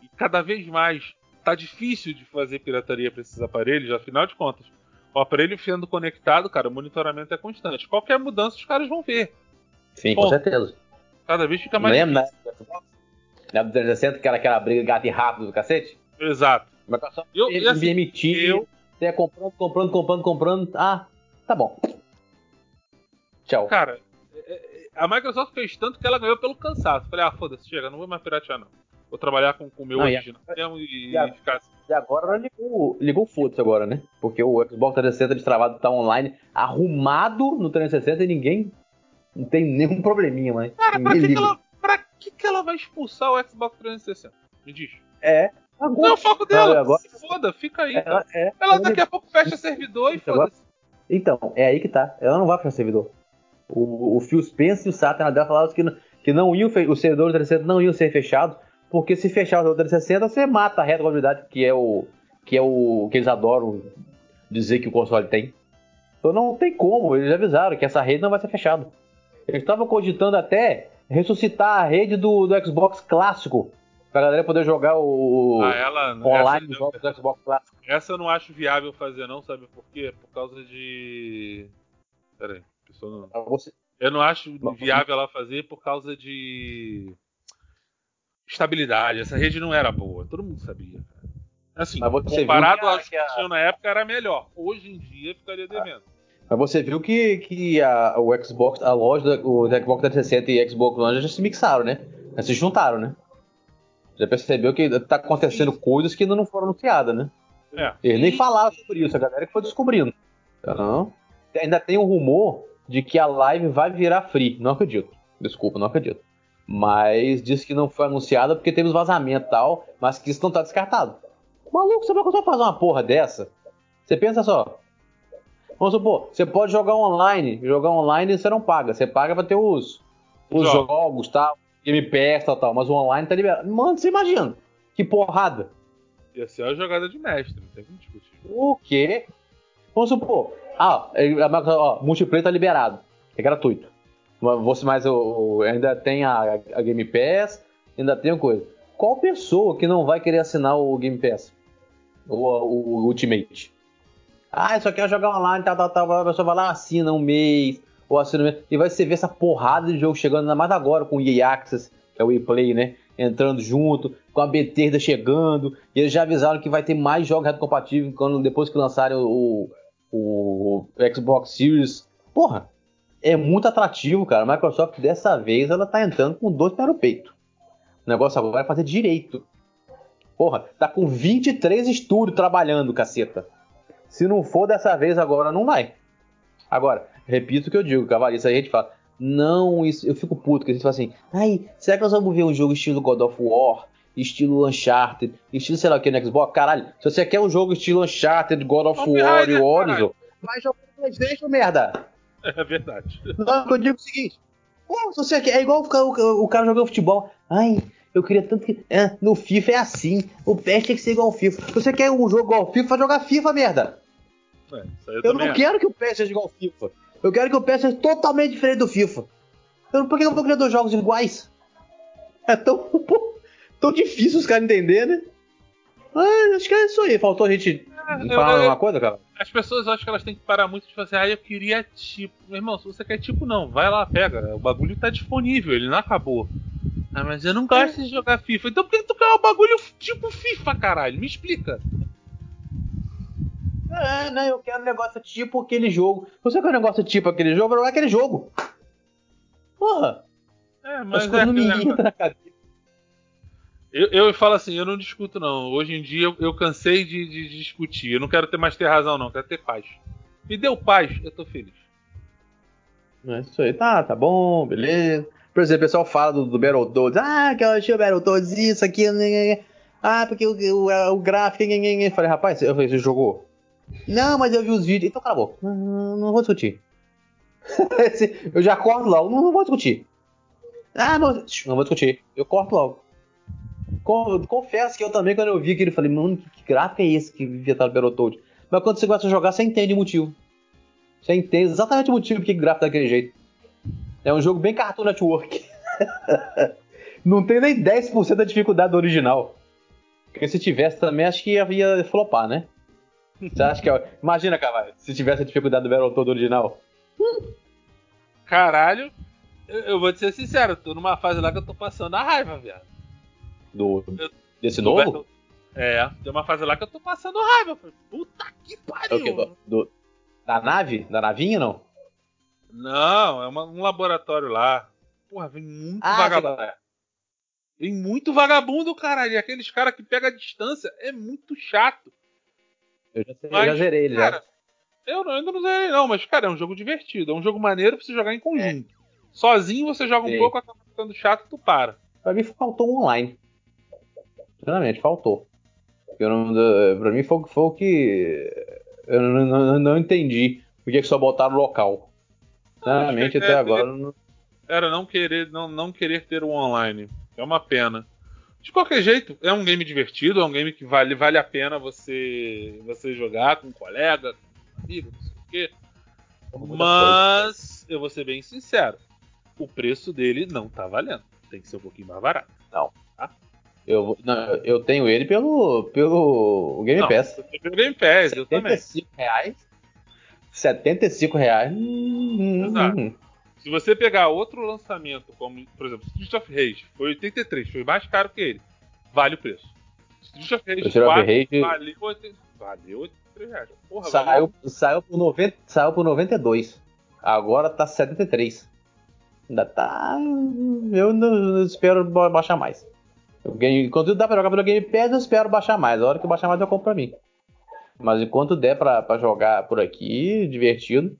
E cada vez mais tá difícil de fazer pirataria para esses aparelhos, afinal de contas. O aparelho sendo conectado, cara, o monitoramento é constante. Qualquer mudança os caras vão ver. Sim, Bom, com certeza. Cada vez fica mais Lembra difícil. na Xbox? Na 360 que era aquela briga gato e rato do cacete? Exato. Microsoft Eu- ele e assim, emitir, eu- você ia comprando, comprando, comprando, comprando. Ah, tá bom. Tchau. Cara, é- é- a Microsoft fez tanto que ela ganhou pelo cansaço. Falei, ah, foda-se, chega, não vou mais piratear, não. Vou trabalhar com o meu Não, original mesmo e, e a- e ficar assim. E agora ela ligou, ligou o foda-se agora, né? Porque o Xbox 360 destravado tá online, arrumado no 360 e ninguém. Não tem nenhum probleminha, mas. Cara, pra que, que ela, pra que, que ela vai expulsar o Xbox 360? Me diz. É. Não é Agora, o foco dela. agora- Se foda, fica aí. ela, é, Ela daqui a pouco fecha servidor e Agora- foda-se. Então, é aí que tá. Ela não vai para servidor. O, o Phil Spencer e o Satya Nadella falaram que, não- que não iam, os servidores do 360 não iam ser fechados, porque se fechar o servidor 360, você mata a retrocompatibilidade, que é o que é o que eles adoram dizer que o console tem. Então não tem como, eles avisaram que essa rede não vai ser fechada. Eles estavam cogitando até ressuscitar a rede do, do Xbox clássico, pra galera poder jogar o Ah, ela. online essa, jogos do Xbox clássico. essa eu não acho viável fazer, não, sabe por quê? Por causa de. Pera aí. Não- Pra você- Eu não acho viável ela fazer por causa de estabilidade. Essa rede não era boa, todo mundo sabia. cara. Assim, Mas você viu comparado que a- que que a- tinham na época era melhor. Hoje em dia ficaria devendo. Mas você viu que, que a, o Xbox, a loja, do- o Xbox 360 e Xbox One já se mixaram, né? Já se juntaram, né? Já percebeu que tá acontecendo coisas que ainda não foram anunciadas, né? É. Eles nem falaram sobre isso, a galera que foi descobrindo. Então, ainda tem um rumor de que a live vai virar free. Não acredito. Desculpa, não acredito. Mas diz que não foi anunciada porque teve os vazamentos e tal, mas que isso não tá descartado. Maluco, você vai conseguir fazer uma porra dessa? Você pensa só. Vamos supor, você pode jogar online. Jogar online você não paga. Você paga pra ter os, os Jogos. jogos, tal, Game Pass, tal, tal. Mas o online tá liberado. Mano, você imagina. Que porrada. Ia ser a jogada de mestre, não tem como discutir. O quê? Vamos supor. Ah, é, a Microsoft, ó, multiplayer tá liberado. É gratuito. Você mais ainda tem a, a Game Pass, ainda tem a coisa. Qual pessoa que não vai querer assinar o Game Pass? O, o- o Ultimate. Ah, eu só quero jogar online, tal, tal, tal. A pessoa vai lá, assina um mês, ou assina um mês. E vai você ver essa porrada de jogo chegando, ainda mais agora com o EA Access, é o EA Play, né? Entrando junto, com a Bethesda chegando. E eles já avisaram que vai ter mais jogos retrocompatíveis quando, depois que lançarem o, o, Xbox Series. Porra, é muito atrativo, cara. A Microsoft, dessa vez, ela tá entrando com dois pés no peito. O negócio agora é fazer direito. Porra, tá com 23 estúdios trabalhando, caceta. Se não for dessa vez agora, não vai. Agora, repito o que eu digo, Cavalista, a gente fala, não, isso, eu fico puto, que a gente fala assim, ai, será que nós vamos ver um jogo estilo God of War, estilo Uncharted, estilo sei lá o que no Xbox? Caralho, se você quer um jogo estilo Uncharted, God of War e Raider, Horizon, vai jogar no Playstation, merda. É verdade. Não, eu digo o seguinte, pô, se você quer, é igual o, o cara jogando futebol, ai, Eu queria tanto que. É, no FIFA é assim. O PES tem que ser igual ao FIFA. Se você quer um jogo igual ao FIFA, vai jogar FIFA, merda. É, eu, eu não quero que o PES seja igual ao FIFA. Eu quero que o PES seja totalmente diferente do FIFA. Eu, por que eu vou criar dois jogos iguais? É tão, tão difícil os caras entenderem, né? Ah, acho que é isso aí. Faltou a gente é, falar uma coisa, cara? As pessoas acham que elas têm que parar muito de fazer, ah, eu queria tipo. Meu irmão, se você quer tipo, não, vai lá, pega. O bagulho tá disponível, ele não acabou. Ah, mas eu não gosto é. de jogar FIFA. Então por que tu quer um bagulho tipo FIFA, caralho? Me explica. É, né? Eu quero um negócio tipo aquele jogo. Você quer um negócio tipo aquele jogo, não é aquele jogo. Porra! É, mas é não me entra na cabeça. Eu, eu falo assim, eu não discuto não. Hoje em dia eu, cansei de, de, discutir. Eu não quero ter mais ter razão não, quero ter paz. Me deu paz, eu tô feliz. É isso aí, tá, tá bom, beleza. Por exemplo, o pessoal fala do, do Battletoads. Ah, que eu achei o Battletoads isso, aquilo. Né, né, né. Ah, porque o, o, o gráfico. Eu falei, rapaz, eu você jogou? Não, mas eu vi os vídeos. Então cala a boca. Não, não vou discutir. eu já corto logo, não, não vou discutir. Ah, não, não vou discutir. Eu corto logo. Confesso que eu também, quando eu vi aquilo, falei, mano, que, que gráfico é esse que inventaram o Battletoads? Mas quando você gosta de jogar, você entende o motivo. Você entende exatamente o motivo o gráfico é daquele jeito. É um jogo bem Cartoon Network. Não tem nem 10% da dificuldade do original. Porque se tivesse também, acho que ia, flopar, né? Você acha que. É... Imagina, cara, se tivesse a dificuldade do Battletoads original. Caralho, eu, eu, vou te ser sincero, tô numa fase lá que eu tô passando a raiva, viado. Do. Eu, desse do novo? É, tem uma fase lá que eu tô passando raiva. Falei, Puta que pariu! É do, do, da nave? Da navinha não? Não, é uma, um laboratório lá. Porra, vem muito ah, vagabundo. Vem muito vagabundo, caralho. E aqueles caras que pegam a distância é muito chato. Eu já, sei, mas, eu já zerei ele cara, já. Eu, não, ainda não zerei, não, mas, cara, é um jogo divertido. É um jogo maneiro pra você jogar em conjunto. É. Sozinho você joga um Sim. pouco, acaba ficando chato e tu para. Pra mim faltou um online. Sinceramente, faltou. Eu não, pra mim foi, foi o que. Eu não, não, não entendi por que só botaram local. Sinceramente, até agora. Não... Era não querer, não, não querer ter o um online. É uma pena. De qualquer jeito, é um game divertido, é um game que vale, vale a pena você, você jogar com um colega, com um amigo, não sei o quê. Mas, eu vou ser bem sincero, o preço dele não tá valendo. Tem que ser um pouquinho mais barato. Não. Tá? Eu, não, eu tenho ele pelo, pelo Game não, Pass. Pelo Game Pass, 75 eu também. reais. 75 reais. Exato. Hum. Se você pegar outro lançamento, como, por exemplo, Street of Rage, foi 83, foi mais caro que ele. Vale o preço. Street of Rage, Street 4, Rage... valeu, 80, valeu 83 reais. Porra, saiu, valeu. saiu, por 90, saiu por 92. Agora tá 73. Ainda tá. Eu não espero baixar mais. Enquanto dá pra jogar pelo Game Pass, eu espero baixar mais. A hora que baixar mais, eu compro pra mim. Mas enquanto der pra, pra jogar por aqui, divertido.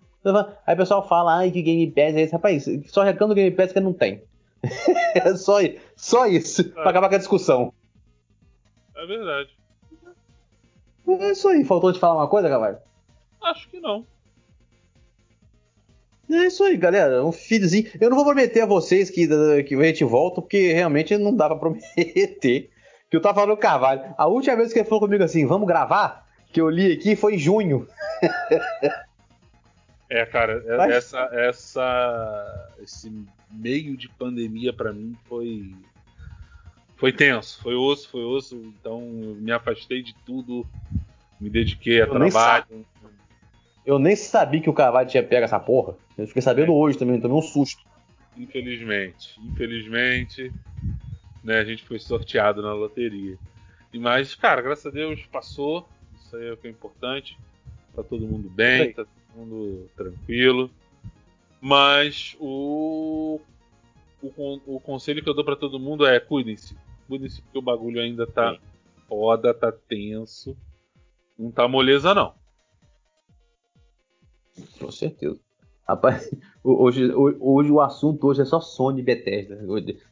Aí o pessoal fala, ai, que Game Pass é esse? Rapaz, só reclama do Game Pass que não tem. é só, só isso, é. pra acabar com a discussão. É verdade. É isso aí. Faltou te falar uma coisa, Cavalho? Acho que não. É isso aí, galera. Um feedzinho. Eu não vou prometer a vocês que, que a gente volta, porque realmente não dá pra prometer. Que eu tava falando o Carvalho. A última vez que ele falou comigo assim, vamos gravar, que eu li aqui, foi em junho. é, cara, é, Mas... essa, essa, esse meio de pandemia para mim foi foi tenso, foi osso, foi osso. Então me afastei de tudo, me dediquei a eu trabalho. Eu nem sabia que o Carvalho tinha pego essa porra. Eu fiquei sabendo é. hoje também, tomei um susto. Infelizmente, infelizmente, né, a gente foi sorteado na loteria. E mas, cara, graças a Deus passou. Isso aí é o que é importante. Tá todo mundo bem, tá todo mundo tranquilo. Mas o o, o conselho que eu dou para todo mundo é cuidem-se. Cuidem-se porque o bagulho ainda tá Sim. foda, tá tenso. Não tá moleza não. Com certeza. Rapaz, hoje, hoje o assunto hoje é só Sony Bethesda.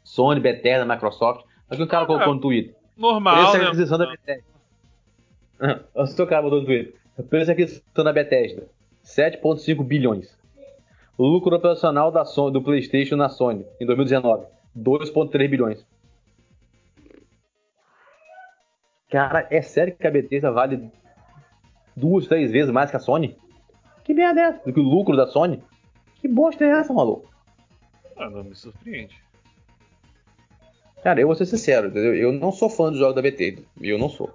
Sony, Bethesda, Microsoft. Que o cara ah, colocou no Twitter. Normal, Preço né? aquisição da Bethesda. Olha o cara botou no Twitter. Preço aquisição da Bethesda. 7.5 bilhões. Lucro operacional da Sony, do PlayStation na Sony em 2019, 2.3 bilhões. Cara, é sério que a Bethesda vale duas, três vezes mais que a Sony? Que merda é essa? Do que o lucro da Sony? Que bosta é essa, maluco? Ah, não me surpreende. Cara, eu vou ser sincero, entendeu? Eu não sou fã dos jogos da Bethesda. Eu não sou.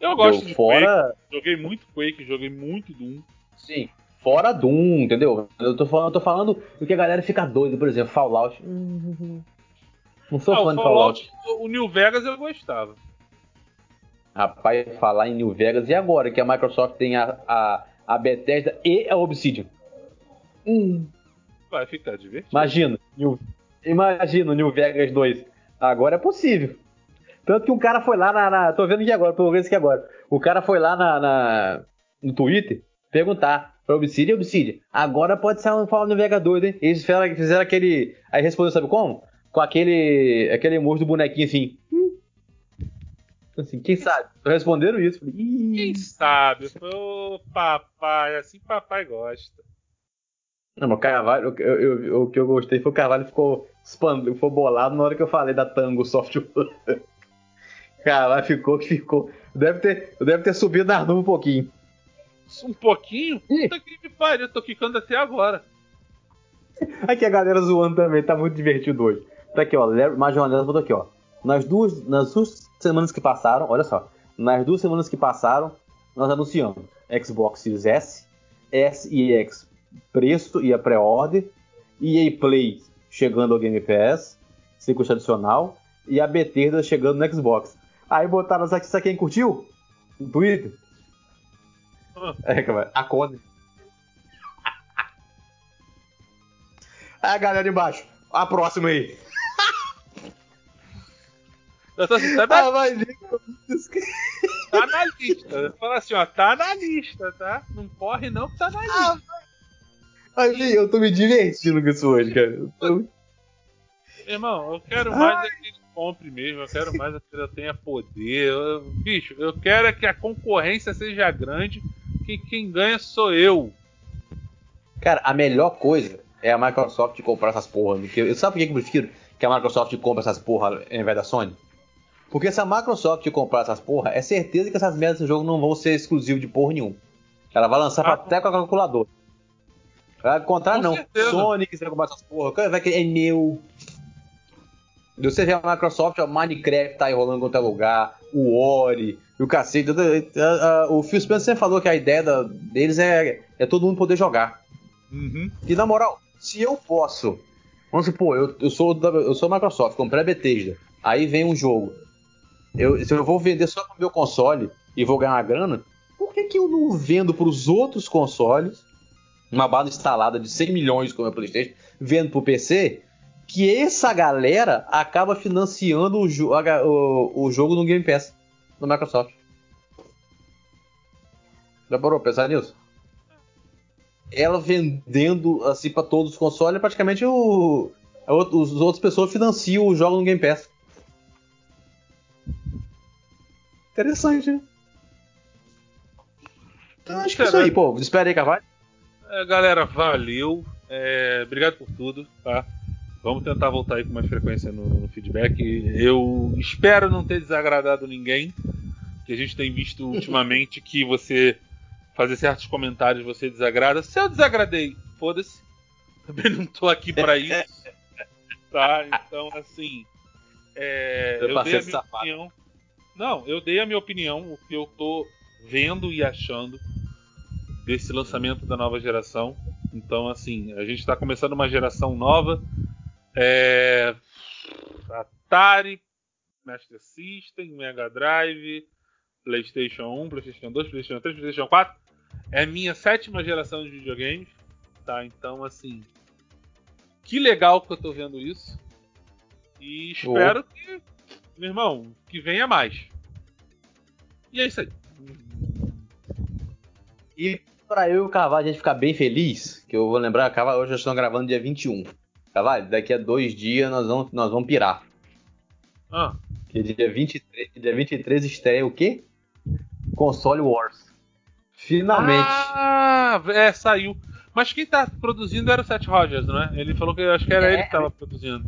Eu gosto eu, de fora... Quake. Joguei muito Quake, joguei muito Doom. Sim. Fora Doom, entendeu? Eu tô falando, eu tô falando do que a galera fica doida, por exemplo, Fallout. Não sou ah, fã de Fallout. O New Vegas eu gostava. Rapaz, falar em New Vegas, e agora que a Microsoft tem a, a, a Bethesda e a Obsidian? Hum. Vai ficar divertido. Imagina, New, imagina o New Vegas 2. Agora é possível. Tanto que um cara foi lá na. na tô vendo aqui agora, tô vendo aqui agora. O cara foi lá na, na no Twitter perguntar pra Obsidian, Obsidian, agora pode ser um Fallout New Vegas 2, hein? Eles fizeram, fizeram aquele. Aí respondeu, sabe como? Com aquele. aquele emoji do bonequinho assim. Hum. Assim, quem sabe? Responderam isso. Falei, quem sabe? Ô, papai, assim papai gosta. Não, mas o Carvalho, eu, eu, eu, o que eu gostei foi o Carvalho ficou expando, ficou bolado na hora que eu falei da Tango Software. Carvalho ficou que ficou. Deve ter, deve ter subido na nuvem um pouquinho. Um pouquinho? Puta que me pariu, eu tô ficando até agora. Aqui a galera zoando também, tá muito divertido hoje. Tá aqui, ó. Major Anderson botou aqui, ó. Nas duas, nas duas semanas que passaram, olha só. Nas duas semanas que passaram, nós anunciamos Xbox Series S, S e X preço e a pré-order, EA Play chegando ao Game Pass, sem custo adicional, e a Bethesda chegando no Xbox. Aí botaram, sabe, sabe quem curtiu? No Twitter? É, cara, a Cone. Aí a galera embaixo. A próxima aí. Eu tô assim, tá na... Ah, vai Tá na lista. Fala assim, ó, tá na lista, tá? Não corre não que tá na ah, lista. Ah, eu tô me divertindo com isso hoje, cara. Tô... Meu irmão, eu quero mais é que ele compre mesmo, eu quero mais é que ele tenha poder. Eu, bicho, eu quero é que a concorrência seja grande, que quem ganha sou eu. Cara, a melhor coisa é a Microsoft comprar essas porra. Eu, sabe por que eu prefiro que a Microsoft compra essas porra ao invés da Sony? Porque se a Microsoft comprar essas porra, é certeza que essas merdas desse jogo não vão ser exclusivos de porra nenhum. Ela vai lançar ah, até com a calculadora. Vai encontrar com não. Certeza. Sony quiser comprar essas porra, vai que é meu. Você vê a Microsoft, o Minecraft tá aí rolando em qualquer lugar, o Ori, o cacete. O Phil Spencer falou que a ideia deles é, é todo mundo poder jogar. Uhum. E na moral, se eu posso. Vamos supor, eu, eu sou eu sou Microsoft, comprei a Bethesda. Aí vem um jogo. Eu, se eu vou vender só pro meu console e vou ganhar uma grana, por que, que eu não vendo para os outros consoles uma bala instalada de 100 milhões como é o PlayStation, vendo pro PC, que essa galera acaba financiando o, jo o, o jogo no Game Pass no Microsoft. Já parou pensar nisso? Ela vendendo assim para todos os consoles, praticamente o, os outras pessoas financiam o jogo no Game Pass. Interessante, né? Então acho que é isso aí, pô. Espera aí, Carvalho. É, galera, valeu. É, obrigado por tudo, tá? Vamos tentar voltar aí com mais frequência no, no, feedback. Eu espero não ter desagradado ninguém. Que a gente tem visto ultimamente que você fazer certos comentários você desagrada. Se eu desagradei, foda-se. Também não tô aqui para isso. tá? Então, assim. É, eu, eu dei a minha opinião. Não, eu dei a minha opinião, o que eu tô vendo e achando desse lançamento da nova geração. Então, assim, a gente está começando uma geração nova. É... Atari, Master System, Mega Drive, PlayStation 1, PlayStation 2, PlayStation 3, PlayStation 4. É minha sétima geração de videogames. Tá? Então, assim. Que legal que eu tô vendo isso. E espero oh. que, meu irmão, que venha mais. E é isso aí. E para eu e o Carvalho a gente ficar bem feliz, que eu vou lembrar, Carvalho, hoje nós estamos gravando dia 21. Carvalho, daqui a dois dias nós vamos, nós vamos pirar. Ah. Que dia 23, dia 23 estreia o quê? Console Wars. Finalmente. Ah, é, saiu. Mas quem tá produzindo era o Seth Rogers, não é? Ele falou que acho que era é, ele que tava produzindo.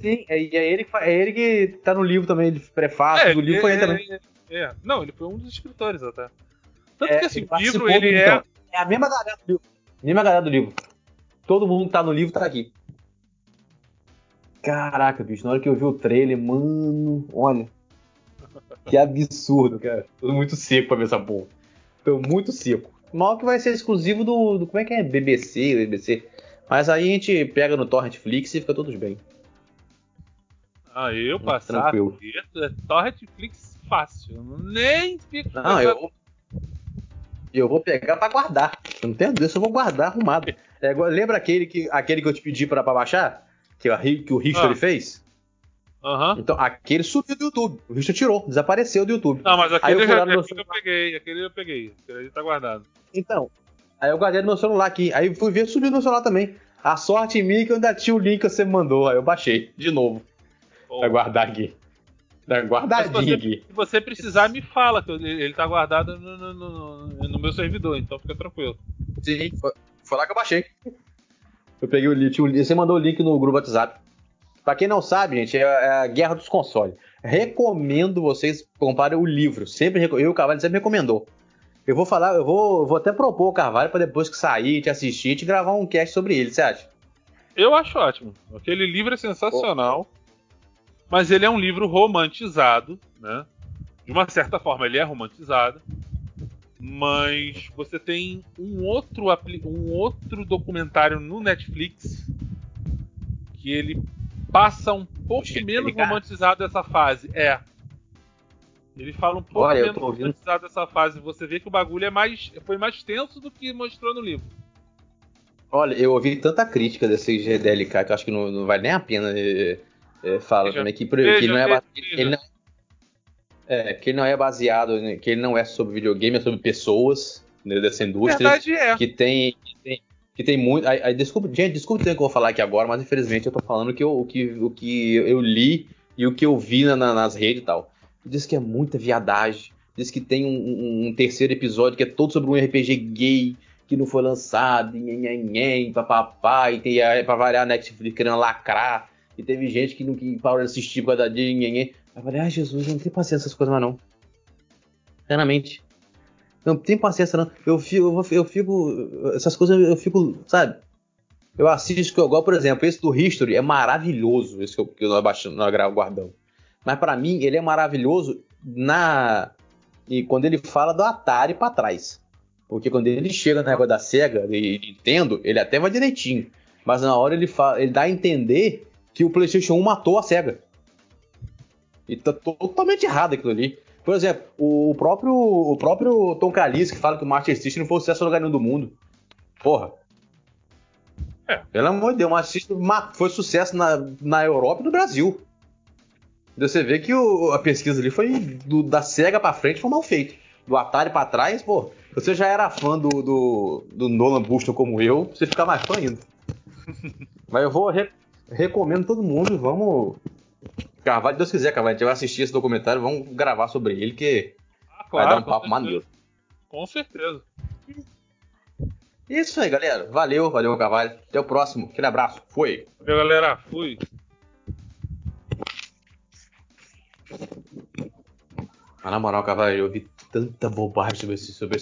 Sim, é, é, ele, é ele que tá no livro também, de prefácio é, do livro foi ele também. É, não, ele foi um dos escritores até. Tanto que assim, o livro ele é. Então, é a mesma galera do livro. Mesma galera do livro. Todo mundo que tá no livro tá aqui. Caraca, bicho, na hora que eu vi o trailer, mano, olha. Que absurdo, cara. Tô muito seco pra ver essa porra. Tô muito seco. Mal que vai ser exclusivo do, do. Como é que é? BBC, BBC. Mas aí a gente pega no Torrentflix e fica todos bem. Ah, eu passar Tranquilo. é Torrentflix fácil. Nem fico. Não, eu. Eu vou pegar pra guardar. Eu não tenho desse, eu vou guardar arrumado. É, lembra aquele que, aquele que eu te pedi pra, pra baixar? Que, que o History ah. fez? Uhum. Então, aquele subiu do YouTube. O Richard tirou, desapareceu do YouTube. Não, mas aquele, eu, já, aquele eu peguei, aquele eu peguei. Aquele ali tá guardado. Então, aí eu guardei no meu celular aqui. Aí fui ver, subiu no meu celular também. A sorte em mim que eu ainda tinha o link que você mandou. Aí eu baixei, de novo. Oh. Vai guardar aqui. Tá guardadinho se aqui. Se você precisar, me fala, que ele tá guardado no, no, no, no meu servidor, então fica tranquilo. Sim, foi, foi lá que eu baixei. Eu peguei o link, você mandou o link no grupo WhatsApp. Pra quem não sabe, gente, é, é a Guerra dos Consoles. Recomendo vocês comprarem o livro. Sempre eu e o Carvalho sempre recomendou. Eu vou falar, eu vou, vou até propor o Carvalho para depois que sair, te assistir, te gravar um cast sobre ele, você acha? Eu acho ótimo. Aquele livro é sensacional. Oh. Mas ele é um livro romantizado, né? De uma certa forma ele é romantizado. Mas você tem um outro, um outro documentário no Netflix que ele passa um pouco Poxa, menos romantizado essa fase. É. Ele fala um pouco Olha, menos romantizado essa fase. Você vê que o bagulho é mais, foi mais tenso do que mostrou no livro. Olha, eu ouvi tanta crítica desse GDLK que eu acho que não, não vale nem a pena é, falar também que, veja, que, não é, ele não, é, que ele não é baseado, né, que ele não é sobre videogame, é sobre pessoas né, dessa indústria. Verdade é. Que tem, que tem, que tem muito. Aí, aí, desculpa, gente, desculpa o que eu vou falar aqui agora, mas infelizmente eu tô falando que eu, o, que, o que eu li e o que eu vi na, nas redes e tal. Diz que é muita viadagem. Diz que tem um, um, terceiro episódio que é todo sobre um RPG gay que não foi lançado, nhenhenhen, papapá, e tem pra variar a Netflix querendo lacrar. E teve gente que não que parou de assistir por causa da nhenhenhen. Eu falei, ai Jesus, eu não tenho paciência essas coisas mais não. Sinceramente. Não tem paciência, não. Eu fico, eu fico. Essas coisas eu fico, sabe? Eu assisto que eu gosto, por exemplo, esse do History é maravilhoso, esse que, eu, que nós baixamos, nós guardão. Mas para mim, ele é maravilhoso na. E quando ele fala do Atari para trás. Porque quando ele chega na água da SEGA e Nintendo, ele até vai direitinho. Mas na hora ele, fala, ele dá a entender que o PlayStation 1 matou a SEGA. E tá totalmente errado aquilo ali. Por exemplo, o próprio, o próprio Tom Calice que fala que o Master System não foi sucesso no lugar nenhum do mundo. Porra. É. Pelo amor de Deus, o Master System foi sucesso na, na Europa e no Brasil. Você vê que o, a pesquisa ali foi do, da SEGA pra frente foi mal feito. Do Atari pra trás, pô, você já era fã do, do, do Nolan Buston como eu, você fica mais fã ainda. Mas eu vou re, recomendo todo mundo, vamos Carvalho, Deus quiser, Carvalho, a gente vai assistir esse documentário, vamos gravar sobre ele, que ah, claro, vai dar um papo certeza. maneiro. Com certeza. Isso aí, galera. Valeu, valeu, Carvalho. Até o próximo. Aquele abraço. Foi. Valeu, galera. Fui. Mas na moral, Carvalho, eu vi tanta bobagem sobre esse, sobre esse